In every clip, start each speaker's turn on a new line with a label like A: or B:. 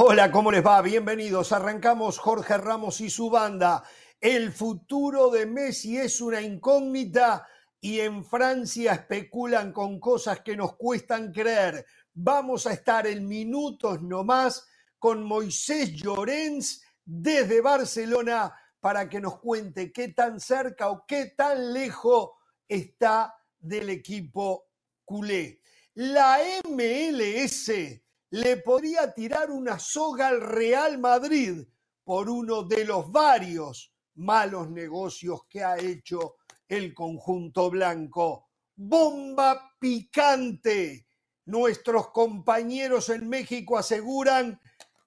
A: Hola, ¿cómo les va? Bienvenidos. Arrancamos Jorge Ramos y su banda. El futuro de Messi es una incógnita y en Francia especulan con cosas que nos cuestan creer. Vamos a estar en minutos nomás con Moisés Llorens desde Barcelona para que nos cuente qué tan cerca o qué tan lejos está del equipo culé. La MLS le podría tirar una soga al Real Madrid por uno de los varios malos negocios que ha hecho el conjunto blanco. Bomba picante. Nuestros compañeros en México aseguran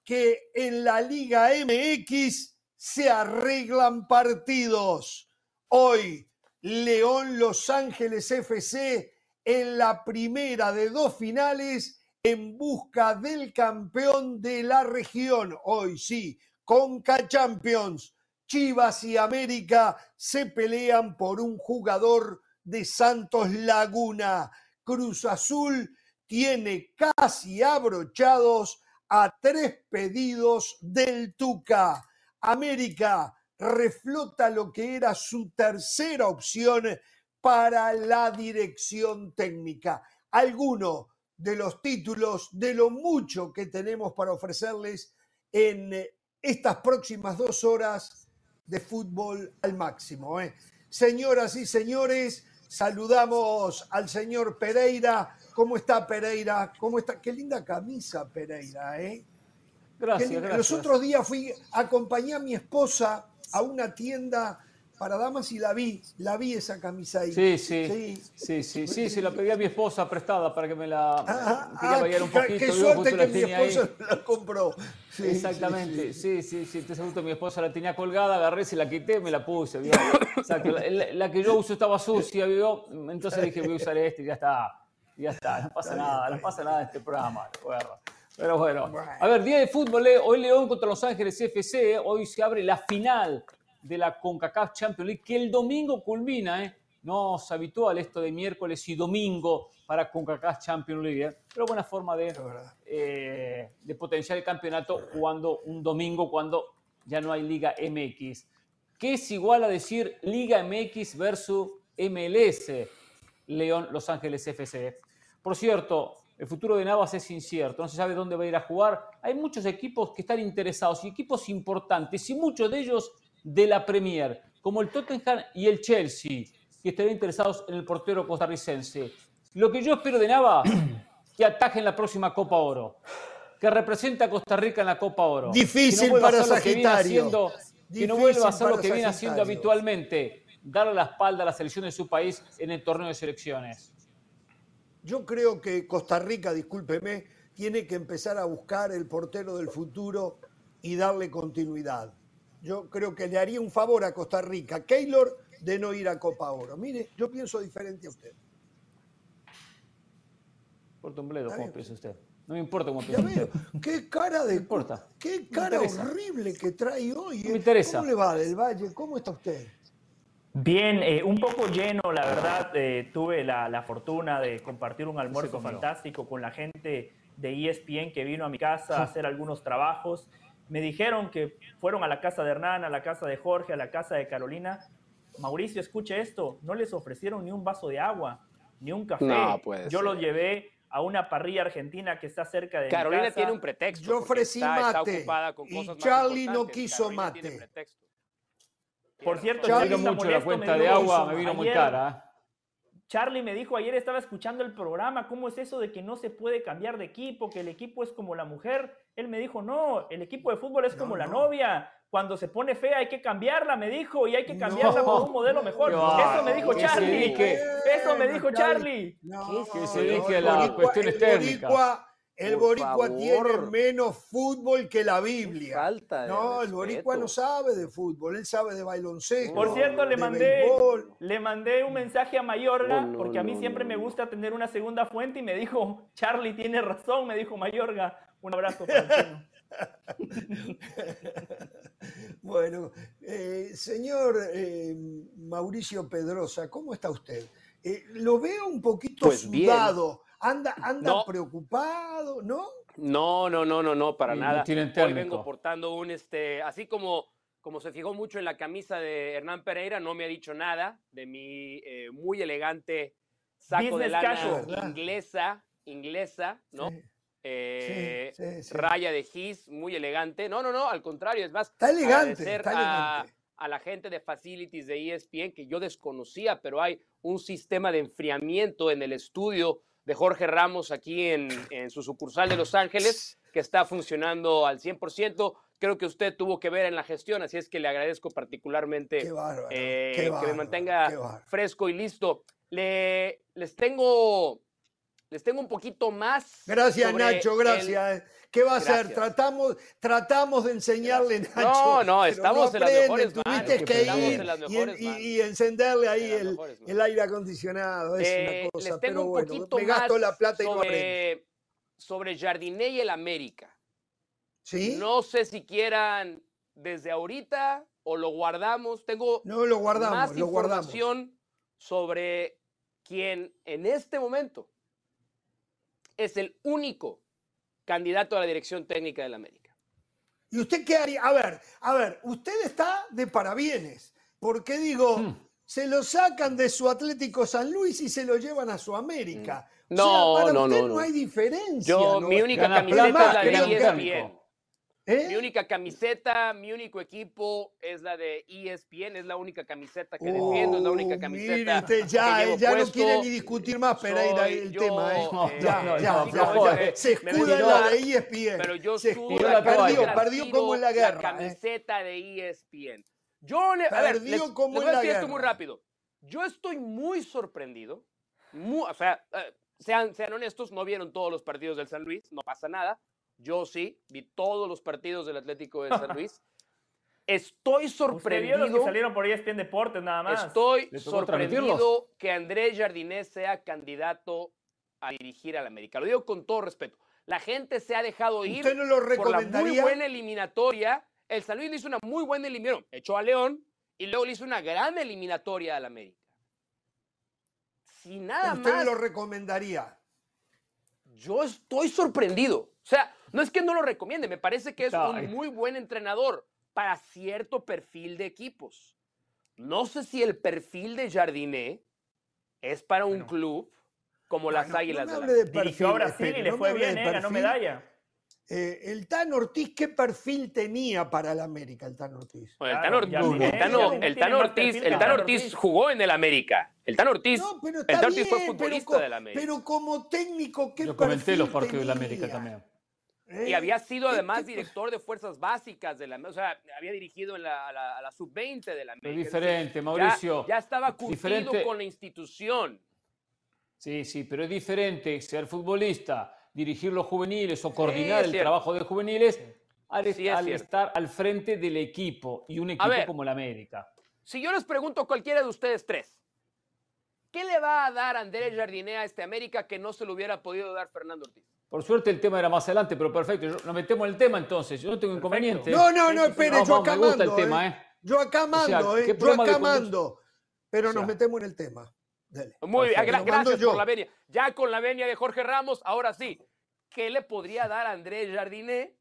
A: que en la Liga MX se arreglan partidos. Hoy, León Los Ángeles FC en la primera de dos finales en busca del campeón de la región. Hoy sí, Conca Champions. Chivas y América se pelean por un jugador de Santos Laguna. Cruz Azul tiene casi abrochados a tres pedidos del Tuca. América reflota lo que era su tercera opción para la dirección técnica. Alguno de los títulos, de lo mucho que tenemos para ofrecerles en estas próximas dos horas de fútbol al máximo. ¿eh? Señoras y señores, saludamos al señor Pereira. ¿Cómo está Pereira? ¿Cómo está? Qué linda camisa, Pereira, ¿eh?
B: Gracias, gracias.
A: Los otros días fui, acompañé a mi esposa a una tienda para damas y la vi, la vi esa camisa ahí.
B: Sí, sí, sí, sí, sí, sí, la pedí a mi esposa prestada para que me la
A: ah, ah, un poquito. Qué suerte que mi esposa la compró.
B: Exactamente, sí, sí, sí, te gusto, mi esposa la tenía colgada, agarré, se la quité, me la puse, La, que yo uso estaba sucia, ¿vio? entonces dije, voy a usar este y ya está, ya está, no pasa nada, no pasa nada en este programa, pero bueno, a ver, día de fútbol, eh, hoy León contra Los Ángeles FC, hoy se abre la final de la CONCACAF Champions League, que el domingo culmina, ¿eh? no es habitual esto de miércoles y domingo para CONCACAF Champions League, ¿eh? pero buena forma de, eh, de potenciar el campeonato jugando un domingo cuando ya no hay Liga MX. ¿Qué es igual a decir Liga MX versus MLS, León Los Ángeles FC? Por cierto, el futuro de Navas es incierto, no se sabe dónde va a ir a jugar. Hay muchos equipos que están interesados y equipos importantes y muchos de ellos de la Premier, como el Tottenham y el Chelsea, que estarían interesados en el portero costarricense. Lo que yo espero de Nava, que atajen la próxima Copa Oro, que represente a Costa Rica en la Copa Oro.
A: Difícil no para Sagitario.
B: Que, no vuelva a hacer lo que viene haciendo habitualmente, darle la espalda a la selección de su país en el torneo de selecciones.
A: Yo creo que Costa Rica, discúlpeme, tiene que empezar a buscar el portero del futuro y darle continuidad yo creo que le haría un favor a Costa Rica, Keylor, de no ir a Copa Oro. Mire, yo pienso diferente a usted.
B: Por Bledo, ¿cómo piensa usted? No me importa cómo piensa usted.
A: Qué cara de.
B: importa.
A: Qué cara horrible que trae hoy.
B: me eh. interesa.
A: ¿Cómo le va del Valle? ¿Cómo está usted?
C: Bien, eh, un poco lleno, la verdad. Eh, tuve la, la, fortuna de compartir un almuerzo fantástico con la gente de ESPN que vino a mi casa a hacer algunos trabajos. Me dijeron que fueron a la casa de Hernán, a la casa de Jorge, a la casa de Carolina. Mauricio, escuche esto, no les ofrecieron ni un vaso de agua, ni un café. Yo los llevé a una parrilla argentina que está cerca de
D: Carolina
C: mi casa.
D: tiene un pretexto.
A: Yo ofrecí mate y Charlie no quiso mate.
C: Por cierto,
B: Charlie mucho la cuenta de agua, me vino muy cara.
C: Charlie me dijo ayer, estaba escuchando el programa, ¿cómo es eso de que no se puede cambiar de equipo, que el equipo es como la mujer? Él me dijo, no, el equipo de fútbol es como la novia. Cuando se pone fea hay que cambiarla, me dijo, y hay que cambiarla por un modelo mejor. eso me dijo Charlie. eso me dijo Charlie.
B: que se dedique la cuestión técnica.
A: El boricua tiene menos fútbol que la Biblia. no, el boricua no sabe de fútbol, él sabe de baloncesto.
C: Por cierto, le mandé, le mandé un mensaje a Mayorga, porque a mí siempre me gusta tener una segunda fuente y me dijo, Charlie tiene razón, me dijo Mayorga. Un abrazo para
A: Bueno, eh, señor eh, Mauricio Pedrosa, ¿cómo está usted? Eh, lo veo un poquito pues sudado. Anda, anda preocupado, ¿no?
D: No, no, no, no, no, para
B: Y no
D: nada. Hoy vengo portando un, este, así como, como se fijó mucho en la camisa de Hernán Pereira, no me ha dicho nada de mi eh, muy elegante saco de
C: Business
D: lana
C: casual.
D: inglesa, inglesa, ¿no?
A: Sí,
D: Eh,
A: sí, sí, sí.
D: Raya de gis, muy elegante. No, no, no, al contrario, es más,
A: Está elegante, está
D: a-
A: elegante.
D: a la gente de Facilities de ESPN que yo desconocía, pero hay un sistema de enfriamiento en el estudio de Jorge Ramos aquí en, en su sucursal de Los Ángeles que está funcionando al 100%. Creo que usted tuvo que ver en la gestión, así es que le agradezco particularmente
A: bárbaro.
D: eh, que me mantenga fresco y listo. Le, les tengo les tengo un poquito más.
A: Gracias,
D: sobre
A: Nacho,
D: el-
A: gracias. ¿Qué va a hacer?
D: Gracias.
A: Tratamos, tratamos de enseñarle, Nacho.
D: No, no, estamos en las mejores manos,
A: Tuviste que ir y, y- encenderle ahí
D: En
A: el, aire acondicionado. Es
D: Eh,
A: una cosa,
D: les tengo
A: pero
D: un
A: bueno,
D: poquito
A: me gasto
D: más
A: la plata y no aprendo.
D: sobre, sobre Jardiné y el América.
A: ¿Sí?
D: No sé si quieran desde ahorita o lo guardamos. Tengo
A: No, lo guardamos,
D: más
A: lo guardamos.
D: sobre quien en este momento es el único candidato a la dirección técnica del América.
A: ¿Y usted qué haría? A ver, a ver, usted está de parabienes, porque digo,
B: Hmm.
A: se lo sacan de su Atlético San Luis y se lo llevan a su América. O
D: Mm. No,
A: sea, para
D: no,
A: usted
D: no, no.
A: hay diferencia.
D: Yo,
A: ¿no?
D: mi única
B: Gana
D: camiseta es la de ESPN.
A: ¿Eh?
D: Mi única camiseta, mi único equipo es la de E ESPN, es la única camiseta que
A: Oh,
D: defiendo, es la única
A: mire
D: camiseta
A: usted, ya,
D: que
A: ya no quiere ni discutir más Pereira el
D: yo,
A: tema, ¿eh?
B: No,
D: eh,
A: ya,
B: no,
A: ya,
B: no,
A: ya,
B: no,
A: ya.
B: eh,
A: Se escuda en la de E ESPN.
D: Pero yo
A: se escuda,
B: la toalla.
A: perdió, perdió como en la guerra. ¿eh?
D: camiseta de E ESPN. Yo le, a ver,
A: Perdió
D: les,
A: como
D: les voy a
A: la
D: decir esto muy rápido. Yo estoy muy sorprendido. mu- o sea, eh, sean, sean honestos, no vieron todos los partidos del San Luis, no pasa nada. Yo sí, vi todos los partidos del Atlético de San Luis. Estoy
C: Usted vio los que
D: sorprendido.
C: salieron por ESPN Deportes nada más.
D: Estoy
B: ¿Le tocó
D: sorprendido que Andrés Jardinés sea candidato a dirigir al América. Lo digo con todo respeto. La gente se ha dejado ir
A: ¿Usted no lo
D: por la muy
A: recomendaría?
D: buena eliminatoria. El San Luis le hizo una muy buena eliminatoria. Echó a León y luego le hizo una gran eliminatoria al América. Si nada
A: ¿Usted
D: más,
A: lo recomendaría?
D: yo estoy sorprendido. O sea, no es que no lo recomiende, me parece que es un muy buen entrenador para cierto perfil de equipos. No sé si el perfil de Jardiné es para un
C: Bueno.
D: club como las
A: No, no
D: Águilas
A: me
D: de la
A: de
C: a Brasil
A: espere,
C: y le
A: no
C: fue bien, eh, ganó medalla.
A: Eh, el Tan Ortiz, ¿qué perfil tenía para el América, el Tan Ortiz?
D: Bueno, el Tan Ortiz, el Tano- el
C: más
D: Ortiz, el jugó en el América. El Tano Ortiz,
A: No, pero
D: el Tano Ortiz fue
A: bien,
D: futbolista del América.
A: Pero como técnico, ¿qué
B: Yo comenté los partidos de la América también.
A: ¿Eh?
D: Y había sido
A: ¿Qué-
D: además director de fuerzas básicas de la, o sea, había dirigido en la, a la, a la sub-20 de la América. Decir,
B: diferente,
D: ya-
B: Mauricio.
D: Ya, estaba curtido con la institución.
B: Sí, sí, pero es diferente ser futbolista, dirigir los juveniles o coordinar el trabajo de juveniles al,
D: Sí, es
B: al
D: cierto.
B: estar al frente del equipo y un equipo
D: ver.
B: como el América.
D: Si yo les pregunto a cualquiera de ustedes tres, ¿qué le va a dar Andrés Jardiné a este América que no se lo hubiera podido dar Fernando Ortiz?
B: Por suerte el tema era más adelante, pero perfecto. yo- nos metemos en el tema entonces. Yo no tengo inconveniente.
A: No, no, no, espere,
B: No,
A: yo
B: no,
A: acá
B: me gusta
A: mando.
B: el tema,
A: ¿eh?
B: ¿eh?
A: Yo acá
B: O sea,
A: mando,
B: ¿qué
A: ¿eh? Yo acá mando. Pero
B: O sea,
A: nos metemos en el tema. Dele.
D: Muy bien, gra-
A: mando
D: gracias
A: yo.
D: por la venia. Ya con la venia de Jorge Ramos, ahora sí, ¿qué le podría dar Andrés Jardiné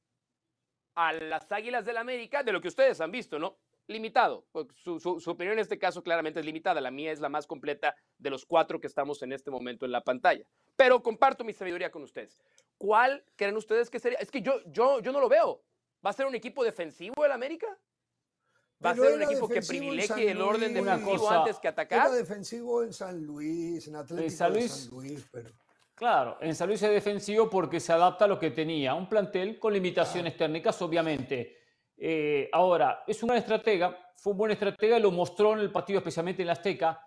D: a las Águilas del América de lo que ustedes han visto, no? Limitado. Porque Su, su- su opinión en este caso claramente es limitada. La mía es la más completa de los cuatro que estamos en este momento en la pantalla. Pero comparto mi sabiduría con ustedes. ¿Cuál creen ustedes que sería? Es que yo, yo, yo no lo veo. ¿Va a ser un equipo defensivo el América? ¿Va a ser un equipo que
A: en San
D: privilegie el orden defensivo
B: Una cosa-
D: antes que atacar?
A: Era defensivo en San Luis, en Atlético
B: San
A: de
B: Luis-
A: San Luis, pero...
B: Claro, en San Luis es defensivo porque se adapta a lo que tenía, un plantel con limitaciones técnicas, obviamente. Eh, ahora, es un gran estratega, fue un buen estratega y lo mostró en el partido, especialmente en la Azteca,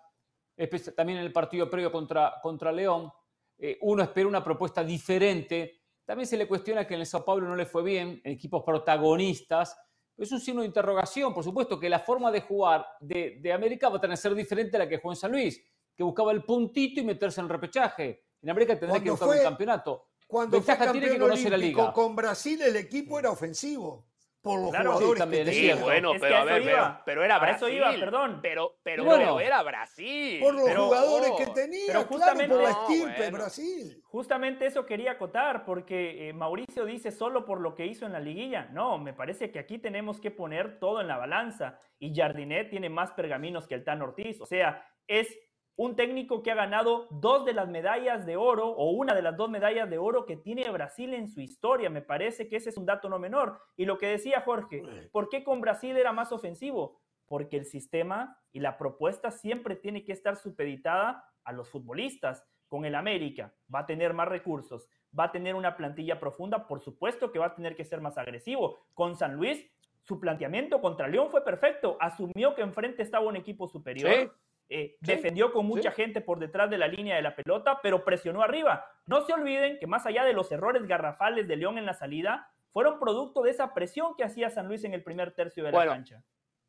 B: también en el partido previo contra, contra León. Eh, uno espera una propuesta diferente. También se le cuestiona que en el Sao Paulo no le fue bien, en equipos protagonistas. Es un signo de interrogación, por supuesto, que la forma de jugar de, de América va a tener que ser diferente a la que jugó en San Luis, que buscaba el puntito y meterse en el repechaje. En América tendrá que buscar
A: fue-
B: un campeonato.
A: Cuando
B: Ventaja
A: fue
B: tiene que
A: campeón
B: conocer la liga.
A: con Brasil, el equipo era ofensivo. Por los jugadores
B: también,
A: que
D: Sí,
A: tenía.
D: bueno,
C: Es
D: pero
C: que
D: a ver, pero,
C: iba.
D: pero era Brasil.
C: eso iba, perdón.
D: Pero, pero,
B: bueno.
D: pero era Brasil.
A: Por los
C: Pero-
A: jugadores
D: oh,
A: que tenía,
C: pero
A: claro, por la
C: justamente-
A: estirpe
D: No, bueno.
A: Brasil.
C: Justamente eso quería acotar, porque eh, Mauricio dice solo por lo que hizo en la liguilla. No, me parece que aquí tenemos que poner todo en la balanza. Y Jardinet tiene más pergaminos que el Tan Ortiz. O sea, es un técnico que ha ganado dos de las medallas de oro o una de las dos medallas de oro que tiene Brasil en su historia. Me parece que ese es un dato no menor. Y lo que decía Jorge, ¿por qué con Brasil era más ofensivo? Porque el sistema y la propuesta siempre tiene que estar supeditada a los futbolistas. Con el América va a tener más recursos, va a tener una plantilla profunda, por supuesto que va a tener que ser más agresivo. Con San Luis, su planteamiento contra León fue perfecto. Asumió que enfrente estaba un equipo superior.
D: Sí.
C: Eh,
D: Sí,
C: defendió con mucha
D: sí.
C: gente por detrás de la línea de la pelota, pero presionó arriba. No se olviden que más allá de los errores garrafales de León en la salida, fueron producto de esa presión que hacía San Luis en el primer tercio de
D: Bueno,
C: la cancha.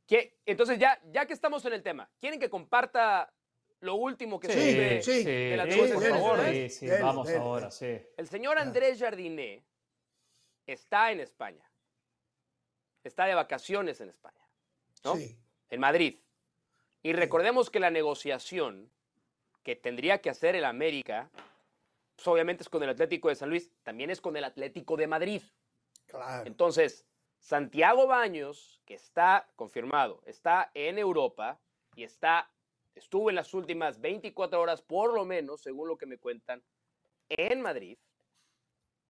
D: ¿Qué- Entonces, ya, ya que estamos en el tema, ¿quieren que comparta lo último que
A: Sí,
D: sube
A: sí,
D: de la
B: sí,
D: Tuve,
B: por
A: dele,
B: favor.
A: dele,
B: Sí, vamos ahora, sí.
D: El señor Andrés Jardiné está en España. Está de vacaciones en España, ¿no?
A: Sí.
D: en Madrid. Y recordemos que la negociación que tendría que hacer el América, pues obviamente es con el Atlético de San Luis, también es con el Atlético de Madrid.
A: Claro.
D: Entonces, Santiago Baños, que está confirmado, está en Europa y está, estuvo en las últimas 24 horas, por lo menos, según lo que me cuentan, en Madrid,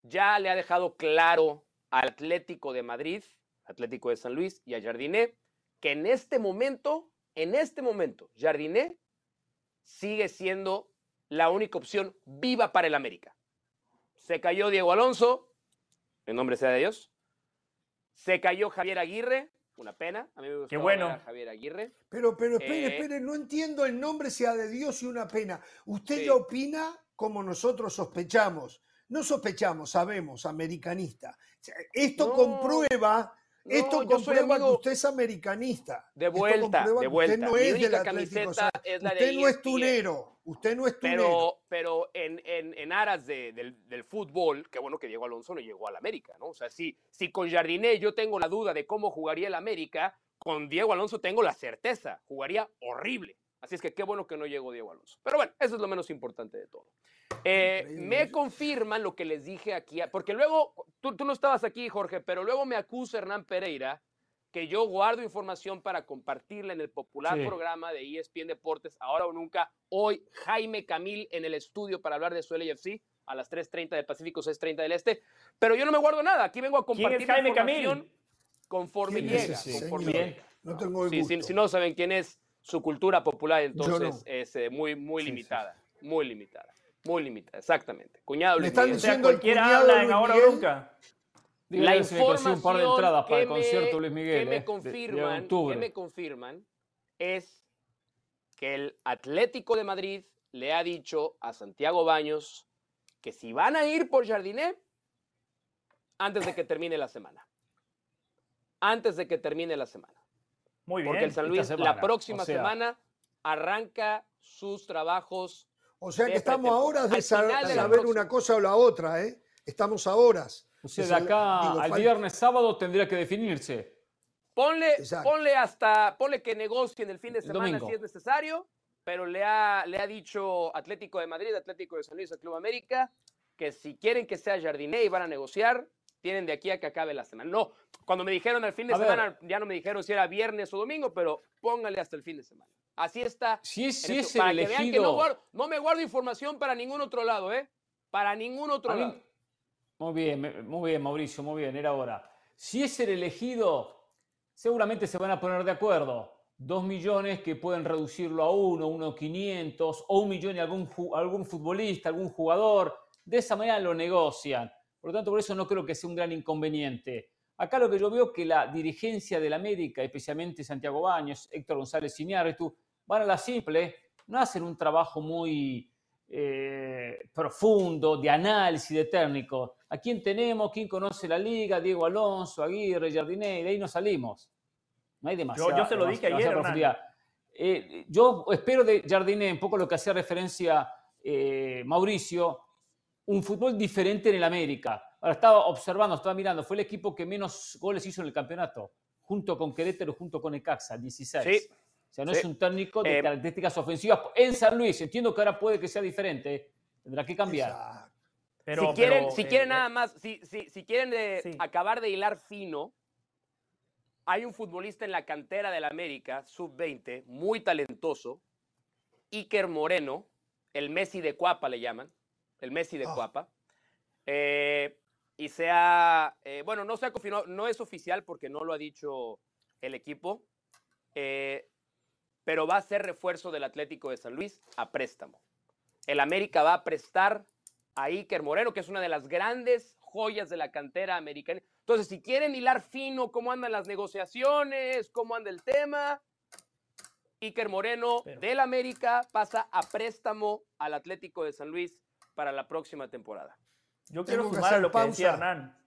D: ya le ha dejado claro al Atlético de Madrid, Atlético de San Luis y a Jardiné, que en este momento, en este momento, Jardiné sigue siendo la única opción viva para el América. Se cayó Diego Alonso, en nombre sea de Dios. Se cayó Javier Aguirre, una pena. A mí me gustó
C: bueno.
D: Javier Aguirre.
A: Pero, pero espere,
D: Eh.
A: espere, no entiendo el nombre sea de Dios y una pena. Usted
D: Sí.
A: ya opina como nosotros sospechamos. No sospechamos, sabemos, americanista. Esto
D: No,
A: comprueba,
D: No, soy
A: comprueba que usted es americanista.
D: de
A: Esto
D: vuelta, de vuelta.
A: Usted no
D: Mi
A: es del
D: única
A: Atlético.
D: camiseta
A: o sea,
D: es la de
A: usted no es tunero. Usted no es tunero.
D: Pero, pero en, en, en aras de- del, del fútbol, qué bueno que Diego Alonso no llegó al América, ¿no? O sea, si, si con Jardiné yo tengo la duda de cómo jugaría el América, con Diego Alonso tengo la certeza, jugaría horrible. Así es que qué bueno que no llegó Diego Alonso. Pero bueno, eso es lo menos importante de todo. Eh, me confirman lo que les dije aquí, porque luego, tú, tú no estabas aquí, Jorge, pero luego me acusa Hernán Pereira que yo guardo información para compartirla en el popular
B: Sí.
D: programa de ESPN Deportes, ahora o nunca. Hoy, Jaime Camil en el estudio para hablar de su LAFC a las 3.30 del Pacífico, 6.30 del Este. Pero yo no me guardo nada, aquí vengo a
C: ¿Quién
D: compartir
C: es Jaime
D: información
C: Camil?
D: conforme
A: ¿Quién es
D: llega. conforme llega.
A: No tengo el
D: Sí, si,
A: gusto.
D: si no saben quién es su cultura popular, entonces
A: no.
D: es eh, muy, muy
B: Sí, sí.
D: limitada. Muy limitada. Muy limitada, exactamente. Cuñado
A: Le
D: Luis
A: están
D: Miguel.
C: O sea,
A: Diciendo
C: cualquiera
A: cuñado
C: habla en ahora
A: Miguel.
C: o nunca.
B: Dígale
D: La
B: que se me consigue un par de
D: información
B: entradas para el
D: que
B: concierto
D: me-
B: Luis Miguel.
D: que me
B: eh, de- de
D: confirman, que me confirman es que el Atlético de Madrid le ha dicho a Santiago Baños que si van a ir por Jardiné antes de que termine la semana. Antes de que termine la semana.
C: Muy bien.
D: Porque el San Luis la próxima
B: o sea.
D: semana arranca sus trabajos.
A: O sea que estamos a horas de
D: Al
A: sa-
D: final de la
A: saber una cosa o la otra, ¿eh? Estamos a horas.
B: O sea, de acá
A: digo,
B: al
A: falta-
B: viernes sábado tendría que definirse.
D: Ponle, ponle hasta, ponle que negocien el fin de semana
B: domingo.
D: si es necesario, pero le ha, le ha dicho Atlético de Madrid, Atlético de San Luis, al Club América, que si quieren que sea Jardiné y van a negociar, tienen de aquí a que acabe la semana. No, cuando me dijeron el fin de
B: A ver.
D: semana, ya no me dijeron si era viernes o domingo, pero póngale hasta el fin de semana. Así está.
B: Si es,
D: en
B: si
D: esto,
B: es el
D: para que vean que no,
B: elegido.
D: guardo- no me guardo información para ningún otro lado, ¿eh? Para ningún otro
B: A mí-
D: lado.
B: Muy bien, muy bien, Mauricio, muy bien, era hora. Si es el elegido, seguramente se van a poner de acuerdo. Dos millones que pueden reducirlo a uno, uno quinientos, o un millón y algún, algún futbolista, algún jugador. De esa manera lo negocian. Por lo tanto, por eso no creo que sea un gran inconveniente. Acá lo que yo veo es que la dirigencia del América, especialmente Santiago Baños, Héctor González Iñárritu, van a la simple, no hacen un trabajo muy eh, profundo, de análisis, de técnico. ¿A quién tenemos? ¿Quién conoce la liga? Diego Alonso, Aguirre, Jardiné, y de ahí nos salimos. No hay demasiado.
C: yo se lo dije ayer,
B: profundidad. Eh, yo espero de Jardiné, un poco lo que hacía referencia eh, Mauricio, un fútbol diferente en el América. Ahora estaba observando, estaba mirando, fue el equipo que menos goles hizo en el campeonato, junto con Querétaro, junto con Ecaxa, 16.
D: Sí.
B: O sea, no es un técnico de
D: Eh,
B: características ofensivas en San Luis. Entiendo que ahora puede que sea diferente, tendrá que cambiar.
A: Exacto.
C: Pero,
D: si quieren,
C: pero,
D: si
C: eh,
D: quieren
C: eh,
D: nada más, si, si, si quieren eh,
C: Sí.
D: acabar de hilar fino, hay un futbolista en la cantera del América, sub-20, muy talentoso, Iker Moreno, el Messi de Cuapa le llaman, el Messi de
A: Ah.
D: Cuapa. Eh, y sea, eh, bueno, no se ha confirmado, no es oficial porque no lo ha dicho el equipo, eh, pero va a ser refuerzo del Atlético de San Luis a préstamo. El América va a prestar a Iker Moreno, que es una de las grandes joyas de la cantera americana. Entonces, si quieren hilar fino cómo andan las negociaciones, cómo anda el tema, Iker Moreno
C: Pero-
D: del América pasa a préstamo al Atlético de San Luis para la próxima temporada.
C: Yo quiero
A: Tengo
C: sumar a lo que decía
A: pausa.
C: Hernán.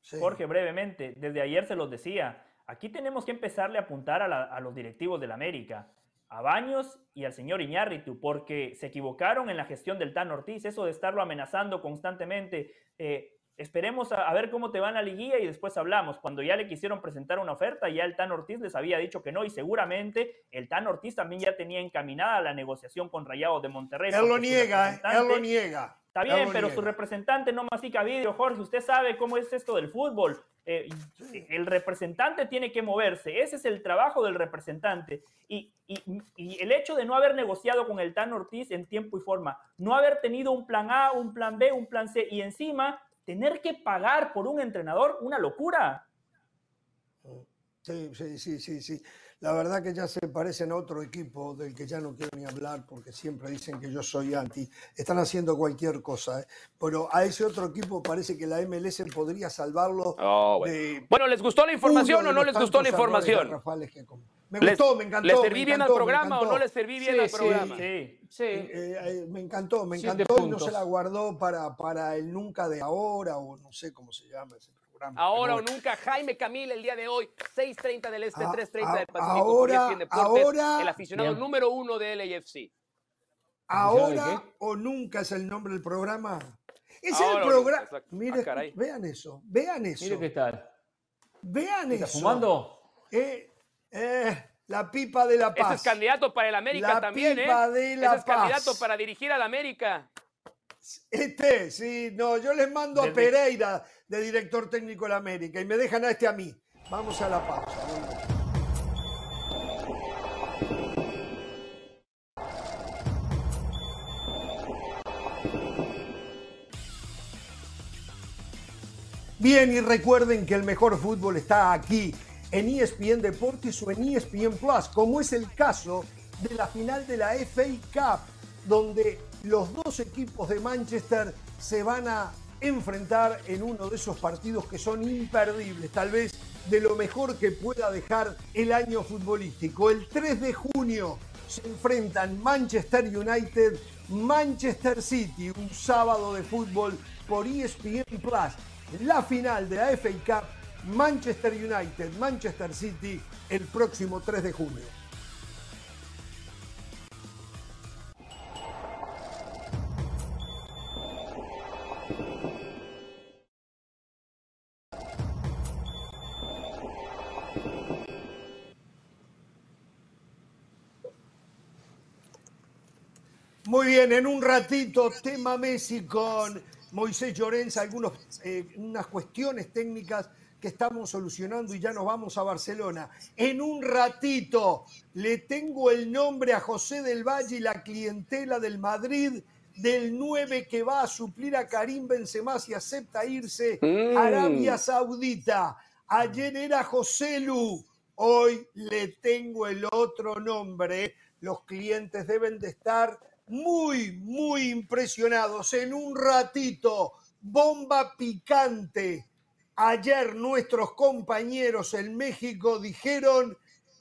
A: Sí.
C: Jorge, brevemente, desde ayer se los decía, aquí tenemos que empezarle a apuntar a, la- a los directivos del América, a Baños y al señor Iñárritu, porque se equivocaron en la gestión del Tan Ortiz, eso de estarlo amenazando constantemente. eh, esperemos a, a ver cómo te va en la liguilla y después hablamos. Cuando ya le quisieron presentar una oferta, ya el Tan Ortiz les había dicho que no y seguramente el Tan Ortiz también ya tenía encaminada la negociación con Rayados de Monterrey.
A: Él lo niega, ¿eh? él lo niega.
C: Está bien, pero
A: niega.
C: su representante no mastica vidrio, Jorge. Usted sabe cómo es esto del fútbol. Eh, el representante tiene que moverse. Ese es el trabajo del representante. Y, y- y el hecho de no haber negociado con el Tan Ortiz en tiempo y forma, no haber tenido un plan A, un plan B, un plan C, y encima tener que pagar por un entrenador, una locura.
A: Sí, sí, sí, sí, sí. La verdad que ya se parecen a otro equipo del que ya no quiero ni hablar porque siempre dicen que yo soy anti. Están haciendo cualquier cosa, ¿eh? pero a ese otro equipo parece que la MLS podría salvarlo
D: Oh, bueno.
A: de
D: Bueno, ¿les gustó la información o no les gustó la información?
A: Me
D: ¿Les-
A: gustó, me encantó.
D: ¿Les
A: me
D: serví bien al programa o no les serví bien
B: Sí,
D: al
B: sí.
D: programa?
C: Sí.
B: Sí.
A: Eh, eh, me encantó, me encantó y no se la guardó para, para el nunca de ahora o no sé cómo se llama ese programa.
D: Ahora o nunca, Jaime Camil el día de hoy, 6.30 del Este,
A: Ah,
D: 3.30 del
A: ah,
D: Pacífico,
A: ahora-
D: Deportes,
A: ahora-
D: el aficionado
B: Bien.
D: número uno de LAFC.
A: Ahora o nunca es el nombre del programa. Es
D: Ahora
A: el programa.
D: exacto.
A: Mire,
D: Ah, caray.
A: vean eso, vean eso.
B: Mire qué tal.
A: Vean
B: ¿Está
A: eso.
B: fumando?
A: Eh, eh, la pipa de la
D: Ese
A: paz.
D: es candidato para el América
A: La
D: también,
A: pipa
D: ¿eh?
A: de la
D: Ese es
A: paz.
D: candidato para dirigir al América.
A: Este, sí, no, yo les mando a Pereira de director técnico de la América y me dejan a este a mí. Vamos a la pausa. Bien, y recuerden que el mejor fútbol está aquí, en ESPN Deportes o en ESPN Plus, como es el caso de la final de la FA Cup, donde los dos equipos de Manchester se van a enfrentar en uno de esos partidos que son imperdibles, tal vez de lo mejor que pueda dejar el año futbolístico. El 3 de junio se enfrentan Manchester United, Manchester City, un sábado de fútbol por ESPN Plus. La final de la FA Cup, Manchester United, Manchester City, el próximo 3 de junio. Muy bien, en un ratito, tema Messi con Moisés Llorenza, algunos, eh, cuestiones técnicas que estamos solucionando y ya nos vamos a Barcelona. En un ratito le tengo el nombre a José del Valle y la clientela del Madrid del 9 que va a suplir a Karim Benzema si acepta irse
D: Mm.
A: a Arabia Saudita. Ayer era José Lu, hoy le tengo el otro nombre. Los clientes deben de estar muy, muy impresionados. En un ratito, bomba picante. Ayer nuestros compañeros en México dijeron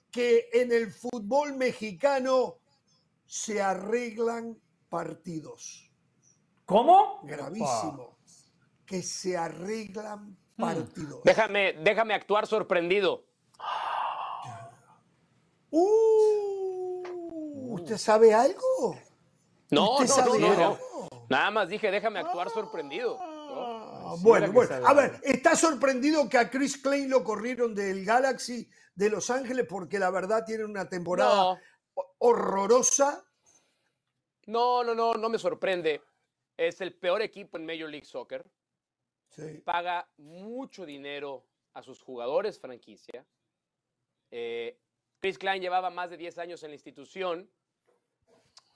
A: que en el fútbol mexicano se arreglan partidos.
C: ¿Cómo?
A: Gravísimo. Que se arreglan partidos.
D: Déjame, déjame actuar sorprendido.
A: Uh, ¿Usted sabe algo?
D: No,
A: ¿Usted
D: no, no,
A: sabe
D: no, no.
A: algo?
D: Nada más dije, déjame actuar sorprendido. ¿No?
A: bueno, bueno. A ver, ¿está sorprendido que a Chris Klein lo corrieron del Galaxy de Los Ángeles porque la verdad tiene una temporada horrorosa?
D: No, no, no, no me sorprende. Es el peor equipo en Major League Soccer. Paga mucho dinero a sus jugadores franquicia. Eh, Chris Klein llevaba más de 10 años en la institución.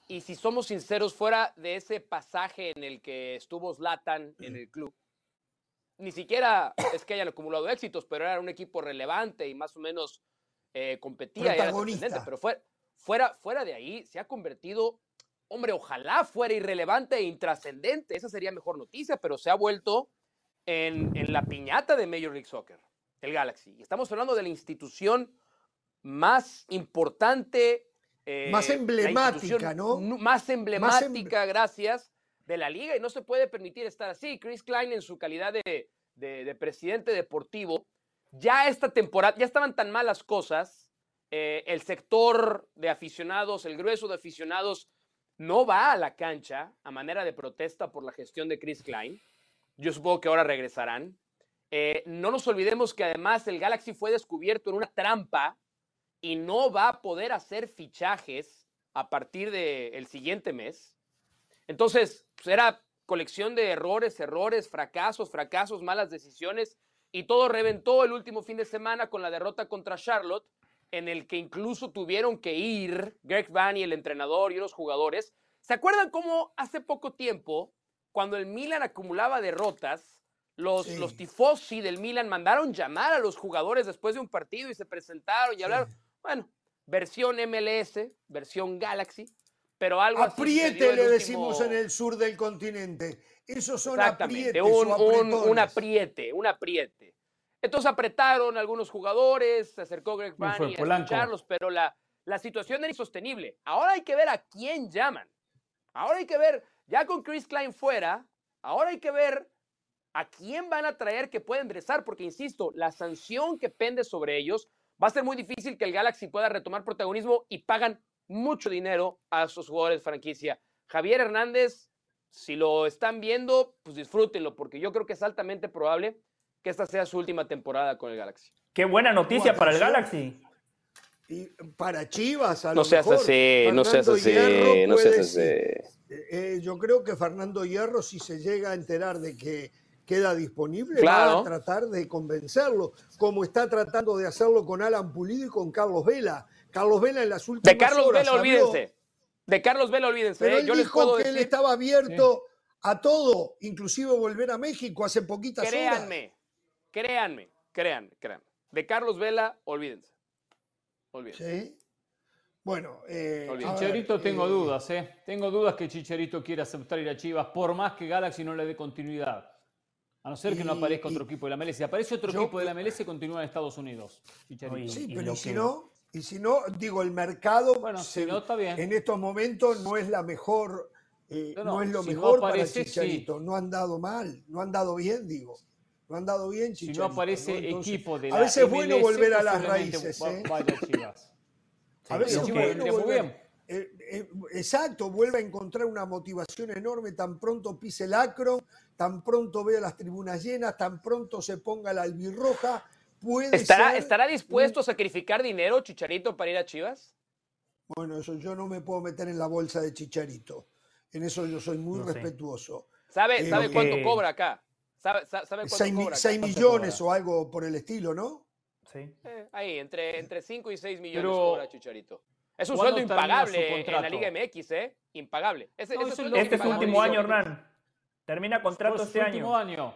D: Y si somos sinceros, fuera de ese pasaje en el que estuvo Zlatan en el club, ni siquiera es que hayan acumulado éxitos, pero era un equipo relevante y más o menos eh, competía. Era pero fuera, fuera de ahí se ha convertido hombre, ojalá fuera irrelevante e intrascendente, esa sería mejor noticia, pero se ha vuelto en, la piñata de Major League Soccer, el Galaxy. Y estamos hablando de la institución más importante.
A: Eh, más emblemática, ¿no?
D: Más emblemática, gracias, de la liga. Y no se puede permitir estar así. Chris Klein, en su calidad de, presidente deportivo, ya esta temporada, ya estaban tan malas cosas. Eh, el sector de aficionados, el grueso de aficionados, no va a la cancha a manera de protesta por la gestión de Chris Klein. Yo supongo que ahora regresarán. Eh, no nos olvidemos que además el Galaxy fue descubierto en una trampa y no va a poder hacer fichajes a partir del siguiente mes. Entonces, pues, era colección de errores, errores, fracasos, fracasos, malas decisiones y todo reventó el último fin de semana con la derrota contra Charlotte en el que incluso tuvieron que ir Greg Vanny, el entrenador y los jugadores. ¿Se acuerdan cómo hace poco tiempo, cuando el Milan acumulaba derrotas, los, los tifosi del Milan mandaron llamar a los jugadores después de un partido y se presentaron y hablaron? Bueno, versión MLS, versión Galaxy, pero algo
A: apriete le decimos en el sur del continente. Esos son
D: Exactamente, un, un, un apriete, un apriete. Entonces apretaron algunos jugadores, se acercó Greg Bunny a escucharlos, pero la, la situación era insostenible. Ahora hay que ver a quién llaman. Ahora hay que ver, ya con Chris Klein fuera, ahora hay que ver a quién van a traer que pueda ingresar, porque insisto, la sanción que pende sobre ellos va a ser muy difícil que el Galaxy pueda retomar protagonismo y pagan mucho dinero a sus jugadores franquicia. Javier Hernández, si lo están viendo, pues disfrútenlo, porque yo creo que es altamente probable que esta sea su última temporada con el Galaxy.
C: Qué buena noticia para el Galaxy.
A: Y para Chivas, a
D: no seas así, no seas así, no seas así.
A: Eh, yo creo que Fernando Hierro, si se llega a enterar de que queda disponible, va a tratar de convencerlo, como está tratando de hacerlo con Alan Pulido y con Carlos Vela. Carlos Vela en las últimas
D: De Carlos Vela, olvídense. De Carlos Vela, olvídense.
A: Pero ¿eh? Yo dijo que él estaba abierto a todo, inclusive volver a México hace poquitas
D: horas. Créanme, Créanme, créanme, créanme. De Carlos Vela, olvídense. Olvídense.
A: Sí. Bueno, eh,
B: Chicharito tengo eh, dudas, ¿eh? Tengo dudas que Chicharito quiera aceptar ir a Chivas, por más que Galaxy no le dé continuidad. A no ser que no aparezca otro equipo de la MLS. Si aparece otro equipo de la MLS, continúa en Estados Unidos.
A: Chicharito. Sí, pero si no, y si no, digo, el mercado
B: bueno, si no, está bien.
A: en estos momentos no es la mejor, eh, no, es lo mejor para Chicharito. No han dado mal, no han dado bien, digo. No han dado bien,
B: Si no aparece equipo de
A: la A veces es bueno volver a las raíces. ¿eh? a veces es bueno volver. Eh, eh, exacto, vuelve a encontrar una motivación enorme tan pronto pise el acro, tan pronto vea las tribunas llenas, tan pronto se ponga la albirroja. Puede
D: ¿Estará, ¿Estará dispuesto a sacrificar dinero Chicharito para ir a Chivas?
A: Bueno, eso yo no me puedo meter en la bolsa de Chicharito. En eso yo soy muy respetuoso.
D: ¿Sabe, ¿sabe cuánto cobra acá? ¿Sabe, sabe
A: 6, millones o algo por el estilo, ¿no?
D: Sí. Eh, ahí, entre, entre 5 y 6 millones cobra Chicharito. Es un sueldo impagable en la Liga MX, ¿eh? Impagable.
C: este es su último año, Hernán. Termina contrato este año.
B: último año.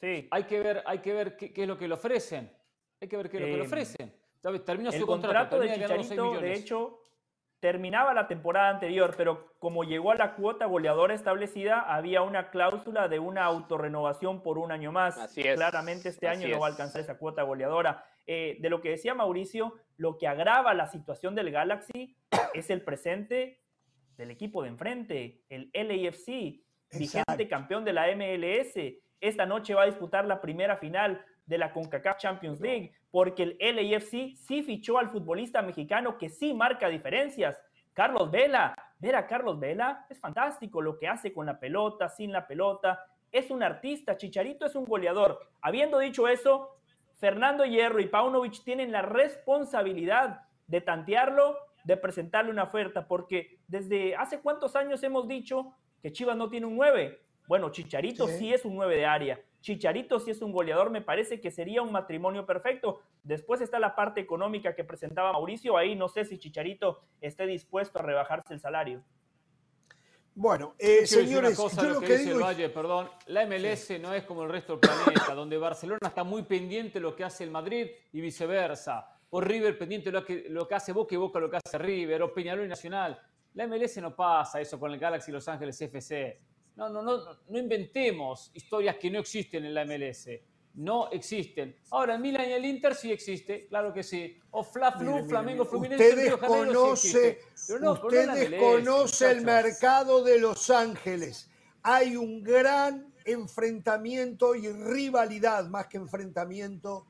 B: Sí. Hay que ver, hay que ver qué, es lo que le ofrecen. Hay que ver qué es lo que le eh, ofrecen.
C: Termina su contrato, de Chicharito, de hecho, terminaba la temporada anterior, pero como llegó a la cuota goleadora establecida, había una cláusula de una autorrenovación por un año más.
D: Así es.
C: Claramente este año no va a alcanzar esa cuota goleadora. Eh, de lo que decía Mauricio, lo que agrava la situación del Galaxy es el presente del equipo de enfrente, el LAFC, vigente campeón de la MLS. Esta noche va a disputar la primera final de la CONCACAF Champions League, porque el LAFC sí fichó al futbolista mexicano que sí marca diferencias. Carlos Vela, ver a Carlos Vela es fantástico lo que hace con la pelota, sin la pelota. es un artista, Chicharito es un goleador. Habiendo dicho eso, Fernando Hierro y Paunovic tienen la responsabilidad de tantearlo, de presentarle una oferta, porque desde hace cuántos años hemos dicho que Chivas no tiene un 9. Bueno, Chicharito sí, es un 9 de área. Chicharito sí es un goleador, me parece que sería un matrimonio perfecto. Después está la parte económica que presentaba Mauricio, ahí no sé si Chicharito esté dispuesto a rebajarse el salario.
A: Bueno, eh, señores,
B: yo lo, que, dice el Valle, perdón, la MLS no es como el resto del planeta, donde Barcelona está muy pendiente de lo que hace el Madrid y viceversa, o River pendiente de lo que, lo que hace Boca y Boca lo que hace River, o Peñarol y Nacional. La MLS no pasa eso con el Galaxy Los Ángeles FC. No, no, no, no inventemos historias que no existen en la MLS no existen. Ahora, el Milan y el Inter sí existe, claro que sí. O Fla Flu, Flamengo, Fluminense,
A: usted desconoce, usted desconoce el mercado de Los Ángeles. Hay un gran enfrentamiento y rivalidad, más que enfrentamiento,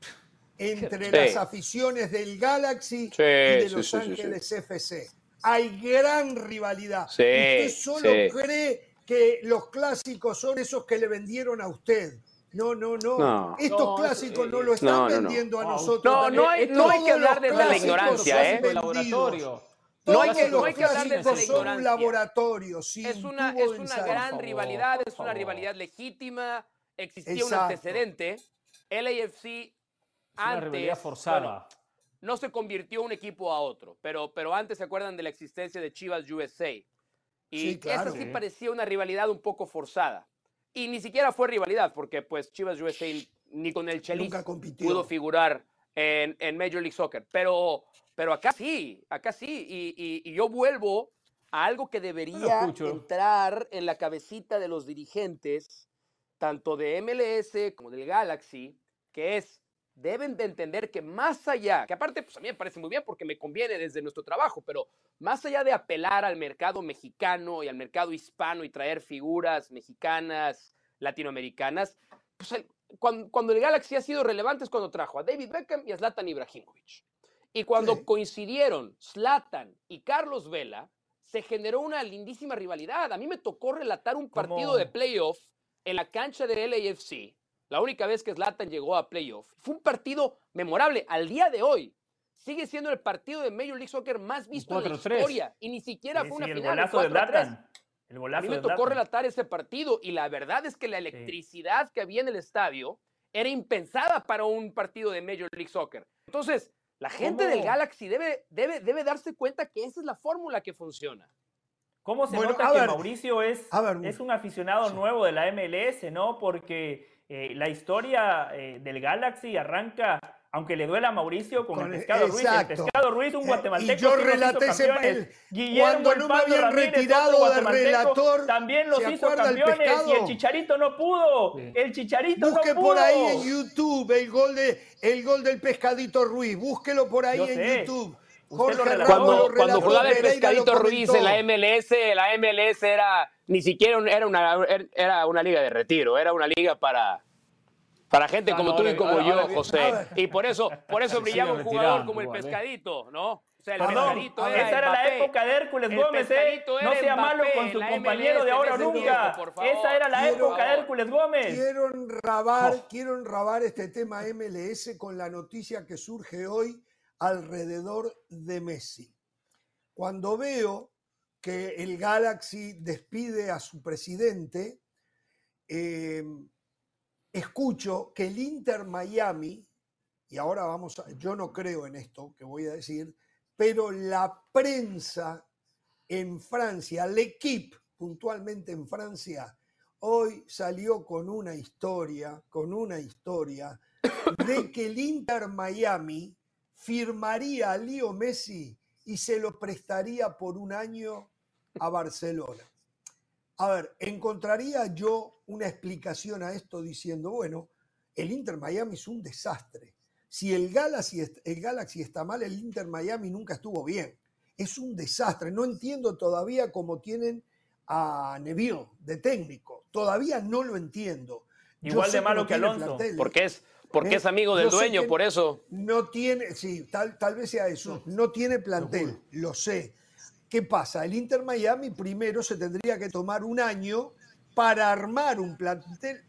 A: entre las aficiones del Galaxy y de Los Ángeles FC. Hay gran rivalidad. usted solo cree que los clásicos son esos que le vendieron a usted. No, no, no. Estos clásicos no lo están vendiendo a nosotros.
D: No, no hay, no hay que hablar desde la ignorancia, ¿eh? Laboratorio.
A: No hay, que, no hay que hablar desde la ignorancia. un laboratorio,
D: es una, es una gran rivalidad, es una rivalidad legítima. Existía un antecedente. LAFC antes.
B: forzada.
D: no se convirtió un equipo a otro, pero, pero antes se acuerdan de la existencia de Chivas USA. Y esa sí parecía una rivalidad un poco forzada. Y ni siquiera fue rivalidad, porque pues Chivas USA ni con el Chelis pudo figurar en, en, Major League Soccer. Pero, pero acá sí, acá sí. Y, y, yo vuelvo a algo que debería entrar en la cabecita de los dirigentes, tanto de MLS como del Galaxy, que es deben de entender que más allá, que aparte pues a mí me parece muy bien porque me conviene desde nuestro trabajo, pero más allá de apelar al mercado mexicano y al mercado hispano y traer figuras mexicanas, latinoamericanas, pues cuando, el Galaxy ha sido relevante es cuando trajo a David Beckham y a Zlatan Ibrahimovic. Y cuando coincidieron Zlatan y Carlos Vela, se generó una lindísima rivalidad. A mí me tocó relatar un partido de playoff en la cancha del LAFC la única vez que Zlatan llegó a playoff. Fue un partido memorable. Al día de hoy, sigue siendo el partido de Major League Soccer más visto en la historia. Y ni siquiera fue una
C: el
D: final.
C: Golazo de Zlatan.
D: El golazo a mí me tocó relatar ese partido y la verdad es que la electricidad que había en el estadio era impensada para un partido de Major League Soccer. Entonces, la gente del Galaxy debe, debe, debe darse cuenta que esa es la fórmula que funciona.
C: ¿Cómo se nota que Mauricio es, es un aficionado nuevo de la MLS, no? Porque eh, la historia eh, del Galaxy arranca, aunque le duela a Mauricio, con, el Pescado Ruiz. El Pescado Ruiz, un guatemalteco.
A: Y yo relaté ese papel. Cuando no me habían retirado del relator.
C: También los hizo campeones y el Chicharito no pudo. El Chicharito
A: Busque
C: no pudo.
A: por ahí en YouTube el gol, de, el gol del Pescadito Ruiz. Búsquelo por ahí en YouTube.
D: Cuando, cuando jugaba el Pescadito Ruiz en la MLS, la MLS era ni siquiera era una, era una liga de retiro, era una liga para, para gente como tú y como yo, José. Y por eso, por eso brillaba un jugador como el pescadito, ¿no?
C: O sea, el pescadito era Esa era la época de Hércules Gómez, ¿eh? No sea malo con su compañero de ahora nunca. Esa era la época de Hércules Gómez.
A: Quiero enrabar, quiero enrabar este tema MLS con la noticia que surge hoy alrededor de Messi. Cuando veo que el Galaxy despide a su presidente, eh, escucho que el Inter Miami, y ahora vamos a, yo no creo en esto que voy a decir, pero la prensa en Francia, l'Equipe puntualmente en Francia, hoy salió con una historia, con una historia de que el Inter Miami firmaría a Leo Messi y se lo prestaría por un año a Barcelona. A ver, encontraría yo una explicación a esto diciendo, bueno, el Inter Miami es un desastre. Si el Galaxy, el Galaxy está mal, el Inter Miami nunca estuvo bien. Es un desastre. No entiendo todavía cómo tienen a Neville de técnico. Todavía no lo entiendo.
C: Igual de malo que Alonso.
D: Porque es, porque es amigo del dueño, por eso.
A: No tiene, sí, tal, tal vez sea eso. No tiene plantel, lo sé. ¿Qué pasa? El Inter Miami primero se tendría que tomar un año para armar un plantel.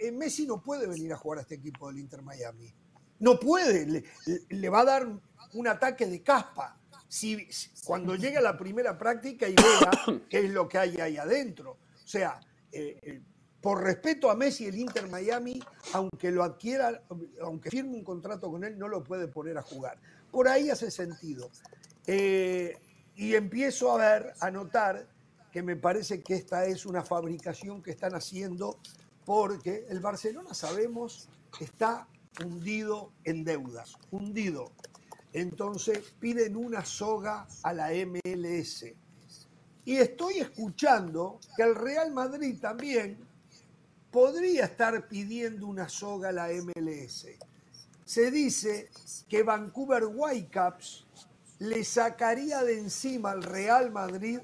A: Eh, Messi no puede venir a jugar a este equipo del Inter Miami. No puede, le, va a dar un ataque de caspa. Si, cuando llegue a la primera práctica y vea qué es lo que hay ahí adentro. O sea, eh, eh, por respeto a Messi, el Inter Miami, aunque lo adquiera, aunque firme un contrato con él, no lo puede poner a jugar. Por ahí hace sentido. y empiezo a ver, a notar que me parece que esta es una fabricación que están haciendo porque el Barcelona, sabemos, está hundido en deudas, hundido. Entonces piden una soga a la MLS. Y estoy escuchando que el Real Madrid también podría estar pidiendo una soga a la MLS. Se dice que Vancouver Whitecaps le sacaría de encima al Real Madrid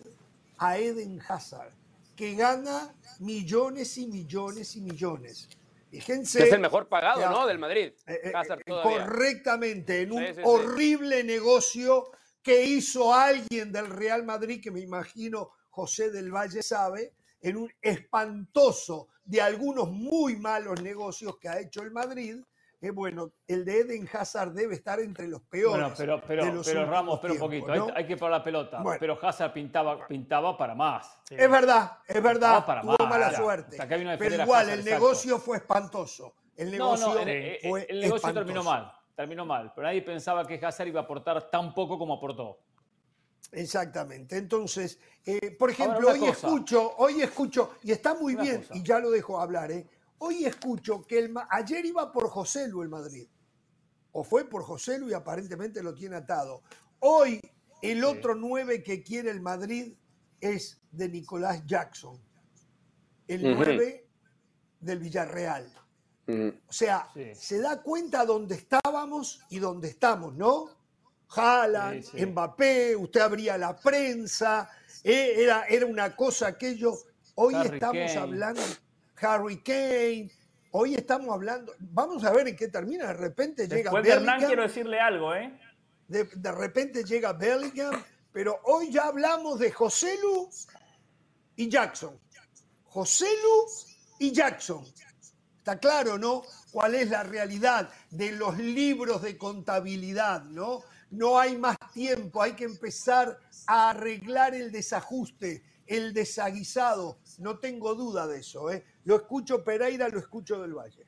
A: a Eden Hazard, que gana millones y millones y millones.
D: Fíjense. Es el mejor pagado, ¿no? Del Madrid.
A: Eh, eh, eh, correctamente, en un horrible negocio que hizo alguien del Real Madrid, que me imagino José del Valle sabe, en un espantoso de algunos muy malos negocios que ha hecho el Madrid, bueno, el de Eden Hazard debe estar entre los peores. Bueno,
B: pero, pero, pero Ramos, pero un poquito, hay, que parar la pelota. pero Hazard pintaba, pintaba para más.
A: Es verdad, es verdad. Para tuvo mala suerte. pero igual, el negocio fue espantoso. El negocio,
B: el, negocio terminó mal, terminó mal. Pero nadie pensaba que Hazard iba a aportar tan poco como aportó.
A: Exactamente. Entonces, eh, por ejemplo, hoy escucho, hoy escucho, y está muy bien, y ya lo dejo hablar, ¿eh? Hoy escucho que el, ayer iba por José Lu el Madrid. O fue por José Lu y aparentemente lo tiene atado. Hoy el otro nueve que quiere el Madrid es de Nicolás Jackson. El nueve del Villarreal. O sea, se da cuenta dónde estábamos y dónde estamos, ¿no? Haaland, Mbappé, usted abría la prensa, eh, era, era una cosa aquello. Hoy estamos hablando Harry Kane. Hoy estamos hablando, vamos a ver en qué termina. De repente llega
C: Después Bellingham. Hernán quiero decirle algo, ¿eh?
A: De, repente llega Bellingham, pero hoy ya hablamos de José Lu y Jackson. José Lu y Jackson. Está claro, ¿no? ¿Cuál es la realidad de los libros de contabilidad, ¿no? No hay más tiempo, hay que empezar a arreglar el desajuste, el desaguisado. No tengo duda de eso, ¿eh? Lo escucho Pereira, lo escucho del Valle.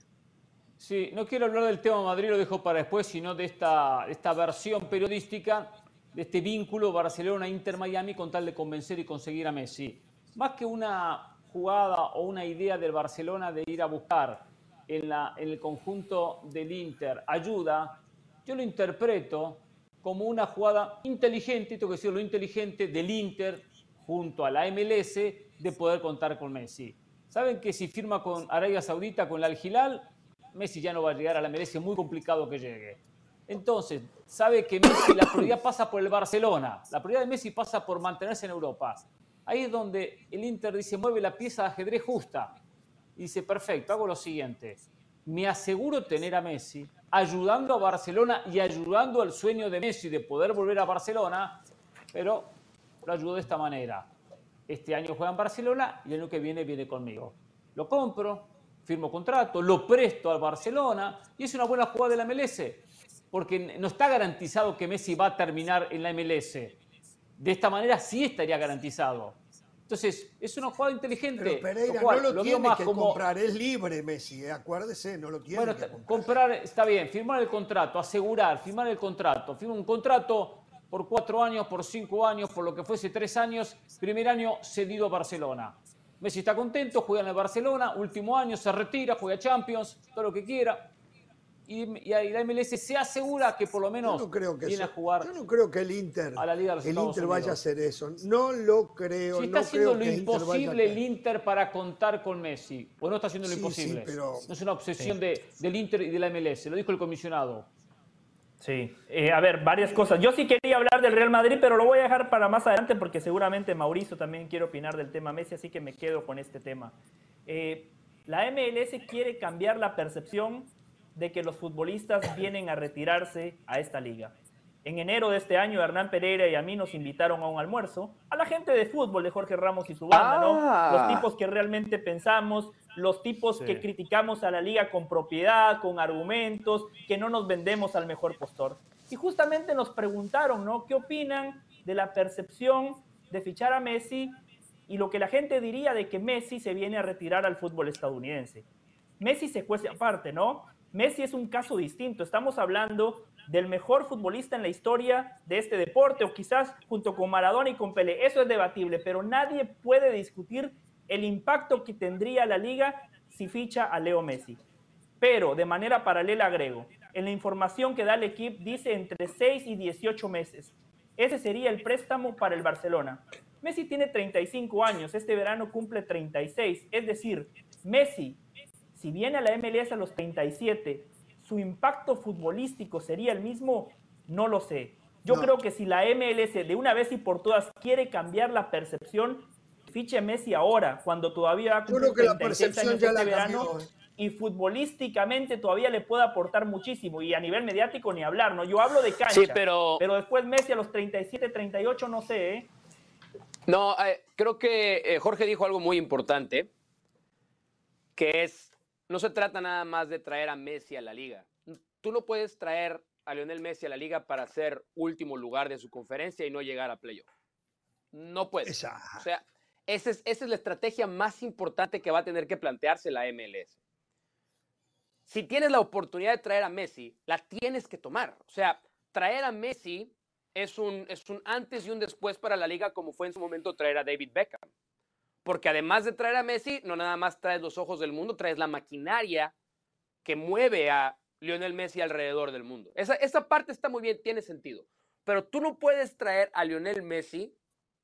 B: Sí, no quiero hablar del tema Madrid, lo dejo para después, sino de esta, esta versión periodística, de este vínculo Barcelona-Inter-Miami con tal de convencer y conseguir a Messi. Más que una jugada o una idea del Barcelona de ir a buscar en, la, en el conjunto del Inter ayuda, yo lo interpreto como una jugada inteligente, tengo que decirlo, inteligente del Inter junto a la MLS de poder contar con Messi. Saben que si firma con Arabia Saudita, con la Al-Hilal, Messi ya no va a llegar a la MLS, es muy complicado que llegue. Entonces, sabe que Messi, la prioridad pasa por el Barcelona, la prioridad de Messi pasa por mantenerse en Europa. Ahí es donde el Inter dice, mueve la pieza de ajedrez justa. Y dice, perfecto, hago lo siguiente. Me aseguro tener a Messi ayudando a Barcelona y ayudando al sueño de Messi de poder volver a Barcelona, pero lo ayudo de esta manera este año juega en Barcelona y el año que viene viene conmigo. Lo compro, firmo contrato, lo presto al Barcelona y es una buena jugada de la MLS, porque no está garantizado que Messi va a terminar en la MLS. De esta manera sí estaría garantizado. Entonces, es una jugada inteligente.
A: Pero Pereira no lo, tiene que comprar, es libre Messi, ¿eh? acuérdese, no lo tiene bueno, que comprar.
B: comprar. está bien, firmar el contrato, asegurar, firmar el contrato, firmar un contrato por cuatro años, por cinco años, por lo que fuese tres años, primer año cedido a Barcelona. Messi está contento, juega en el Barcelona, último año se retira, juega Champions, todo lo que quiera. Y, la MLS se asegura que por lo menos no creo que viene a jugar.
A: Yo no creo que el Inter, a la Liga el Inter vaya a hacer eso. No lo creo.
B: Si está haciendo lo imposible el Inter para contar con Messi, o no está haciendo lo imposible. pero... No es una obsesión del Inter y de la MLS, lo dijo el comisionado.
C: Sí, eh, a ver, varias cosas. Yo sí quería hablar del Real Madrid, pero lo voy a dejar para más adelante porque seguramente Mauricio también quiere opinar del tema Messi, así que me quedo con este tema. Eh, la MLS quiere cambiar la percepción de que los futbolistas vienen a retirarse a esta liga. En enero de este año, Hernán Pereira y a mí nos invitaron a un almuerzo. A la gente de fútbol de Jorge Ramos y su banda, ¿no?
D: Ah.
C: Los tipos que realmente pensamos, los tipos que criticamos a la liga con propiedad, con argumentos, que no nos vendemos al mejor postor. Y justamente nos preguntaron, ¿no? ¿Qué opinan de la percepción de fichar a Messi y lo que la gente diría de que Messi se viene a retirar al fútbol estadounidense? Messi se cuece aparte, ¿no? Messi es un caso distinto. Estamos hablando del mejor futbolista en la historia de este deporte, o quizás junto con Maradona y con Pelé. Eso es debatible, pero nadie puede discutir el impacto que tendría la liga si ficha a Leo Messi. Pero de manera paralela agrego, en la información que da el equipo dice entre 6 y 18 meses. Ese sería el préstamo para el Barcelona. Messi tiene 35 años, este verano cumple 36, es decir, Messi, si viene a la MLS a los 37, su impacto futbolístico sería el mismo, no lo sé. Yo
A: No.
C: creo que si la MLS de una vez y por todas quiere cambiar la percepción, fiche a Messi ahora, cuando todavía va a
A: Yo
C: cumplir
A: creo que la
C: 36
A: percepción
C: años
A: ya
C: este
A: la
C: verano
A: cambió. ¿eh?
C: y futbolísticamente todavía le puede aportar muchísimo y a nivel mediático ni hablar, ¿no? Yo hablo de cancha,
D: Sí, pero,
C: pero después Messi a los 37, 38 no sé, ¿eh?
D: no, eh, creo que eh, Jorge dijo algo muy importante, que es, no se trata nada más de traer a Messi a la liga. Tú no puedes traer a Lionel Messi a la liga para ser último lugar de su conferencia y no llegar a playoff. No puedes.
A: Esa-
D: O sea, esa es, esa es la estrategia más importante que va a tener que plantearse la MLS. Si tienes la oportunidad de traer a Messi, la tienes que tomar. O sea, traer a Messi es un, es un antes y un después para la liga, como fue en su momento traer a David Beckham. Porque además de traer a Messi, no nada más traes los ojos del mundo, traes la maquinaria que mueve a Lionel Messi alrededor del mundo. Esa, esa parte está muy bien, tiene sentido. Pero tú no puedes traer a Lionel Messi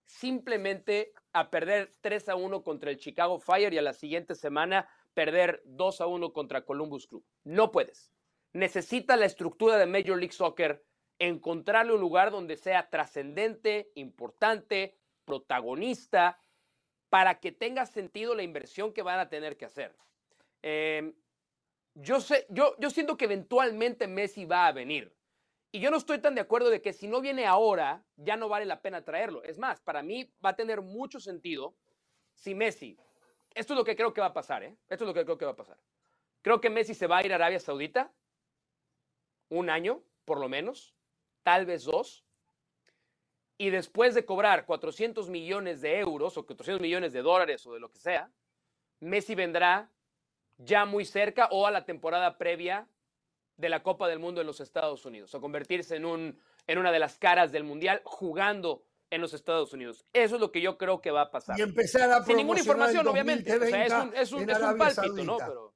D: simplemente a perder 3 a 1 contra el Chicago Fire y a la siguiente semana perder 2 a 1 contra Columbus Crew. No puedes. Necesita la estructura de Major League Soccer encontrarle un lugar donde sea trascendente, importante, protagonista, para que tenga sentido la inversión que van a tener que hacer. Eh, yo, sé, yo, yo siento que eventualmente Messi va a venir. Y yo no estoy tan de acuerdo de que si no viene ahora, ya no vale la pena traerlo. Es más, para mí va a tener mucho sentido si Messi, esto es lo que creo que va a pasar, ¿eh? Esto es lo que creo que va a pasar. Creo que Messi se va a ir a Arabia Saudita un año, por lo menos, tal vez dos. Y después de cobrar 400 millones de euros o 400 millones de dólares o de lo que sea, Messi vendrá ya muy cerca o a la temporada previa de la Copa del Mundo en los Estados Unidos, o convertirse en, un, en una de las caras del Mundial jugando en los Estados Unidos. Eso es lo que yo creo que va a pasar.
A: Y empezar a
D: Sin ninguna información, obviamente. O sea, es
A: 2030
D: un, es un,
A: en
D: es un
A: Arabia
D: pálpito, ¿no? Pero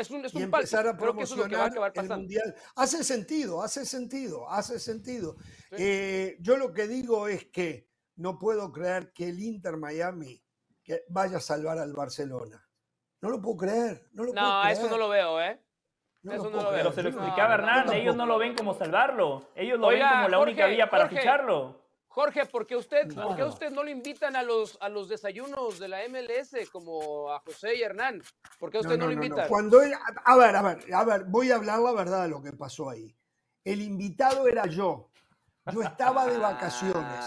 D: es un, es
A: y
D: un
A: empezar
D: pálpito.
A: a
D: Creo que eso es lo que va a
A: promocionar
D: acabar
A: el
D: pasando.
A: mundial. Hace sentido, hace sentido, hace sentido. Eh, yo lo que digo es que no puedo creer que el Inter Miami que vaya a salvar al Barcelona. No lo puedo creer. No, lo puedo
D: No,
A: creer.
D: eso no lo veo, ¿eh?
A: No
D: eso
A: lo
D: no
A: puedo
D: lo
A: creer.
C: Pero se lo explicaba
D: no,
C: Hernán, ellos no lo ven como salvarlo, ellos lo
D: Oiga,
C: ven como la única
D: Jorge,
C: vía para
D: Jorge.
C: ficharlo.
D: Jorge, ¿por qué usted, ¿por qué usted no le invitan a los, a los desayunos de la MLS como a José y Hernán? ¿Por qué usted no, lo invita?
A: Cuando él- a ver, a ver, a ver, voy a hablar la verdad de lo que pasó ahí. El invitado era yo. Yo estaba de vacaciones.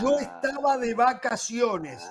A: Yo estaba de vacaciones.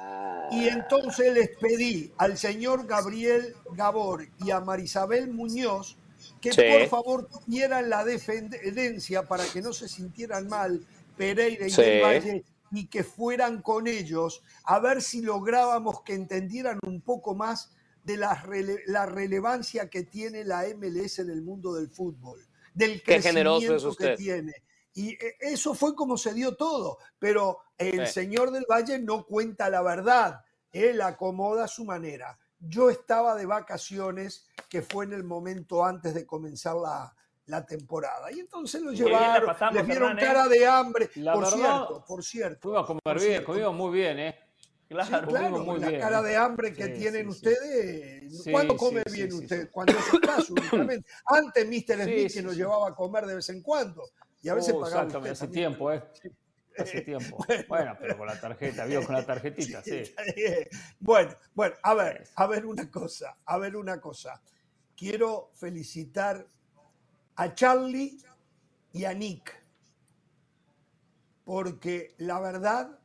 A: Y entonces les pedí al señor Gabriel Gabor y a Marisabel Muñoz que
D: Sí.
A: por favor tuvieran la defendencia para que no se sintieran mal Pereira y
D: Sí.
A: del Valle y que fueran con ellos a ver si lográbamos que entendieran un poco más de la, rele- la relevancia que tiene la MLS en el mundo del fútbol, del
D: Qué generoso es
A: que tiene. Y eh, eso fue como se dio todo, pero el
D: Sí.
A: señor del Valle no cuenta la verdad, él acomoda a su manera. Yo estaba de vacaciones, que fue en el momento antes de comenzar la, la temporada. Y entonces lo llevaron,
C: pasamos,
A: les vieron
C: Hernán, ¿eh?
A: cara de hambre.
B: La
A: por
B: verdad,
A: cierto, por cierto.
B: Fuimos a comer
A: por
B: bien,
A: cierto.
B: comimos muy bien, ¿eh?
A: Sí,
C: Claro.
A: claro,
B: comimos muy
A: la
B: bien,
A: cara de hambre que
B: Sí,
A: tienen
B: sí, sí.
A: ustedes.
B: Sí,
A: ¿Cuándo
B: sí,
A: come
B: sí,
A: bien
B: sí,
A: usted?
B: sí.
A: Cuando es su caso, únicamente. Antes Mr.
B: Sí,
A: Smith
B: sí,
A: que nos
B: sí.
A: llevaba a comer de vez en cuando. Y a veces
B: Uh,
A: pagaba
B: exactamente,
A: usted
B: hace
A: también.
B: tiempo, ¿eh? Hace tiempo. Bueno, pero con la tarjeta, vivo con la tarjetita, sí.
A: Bueno, bueno, a ver, a ver una cosa, a ver una cosa. Quiero felicitar a Charlie y a Nick, porque la verdad,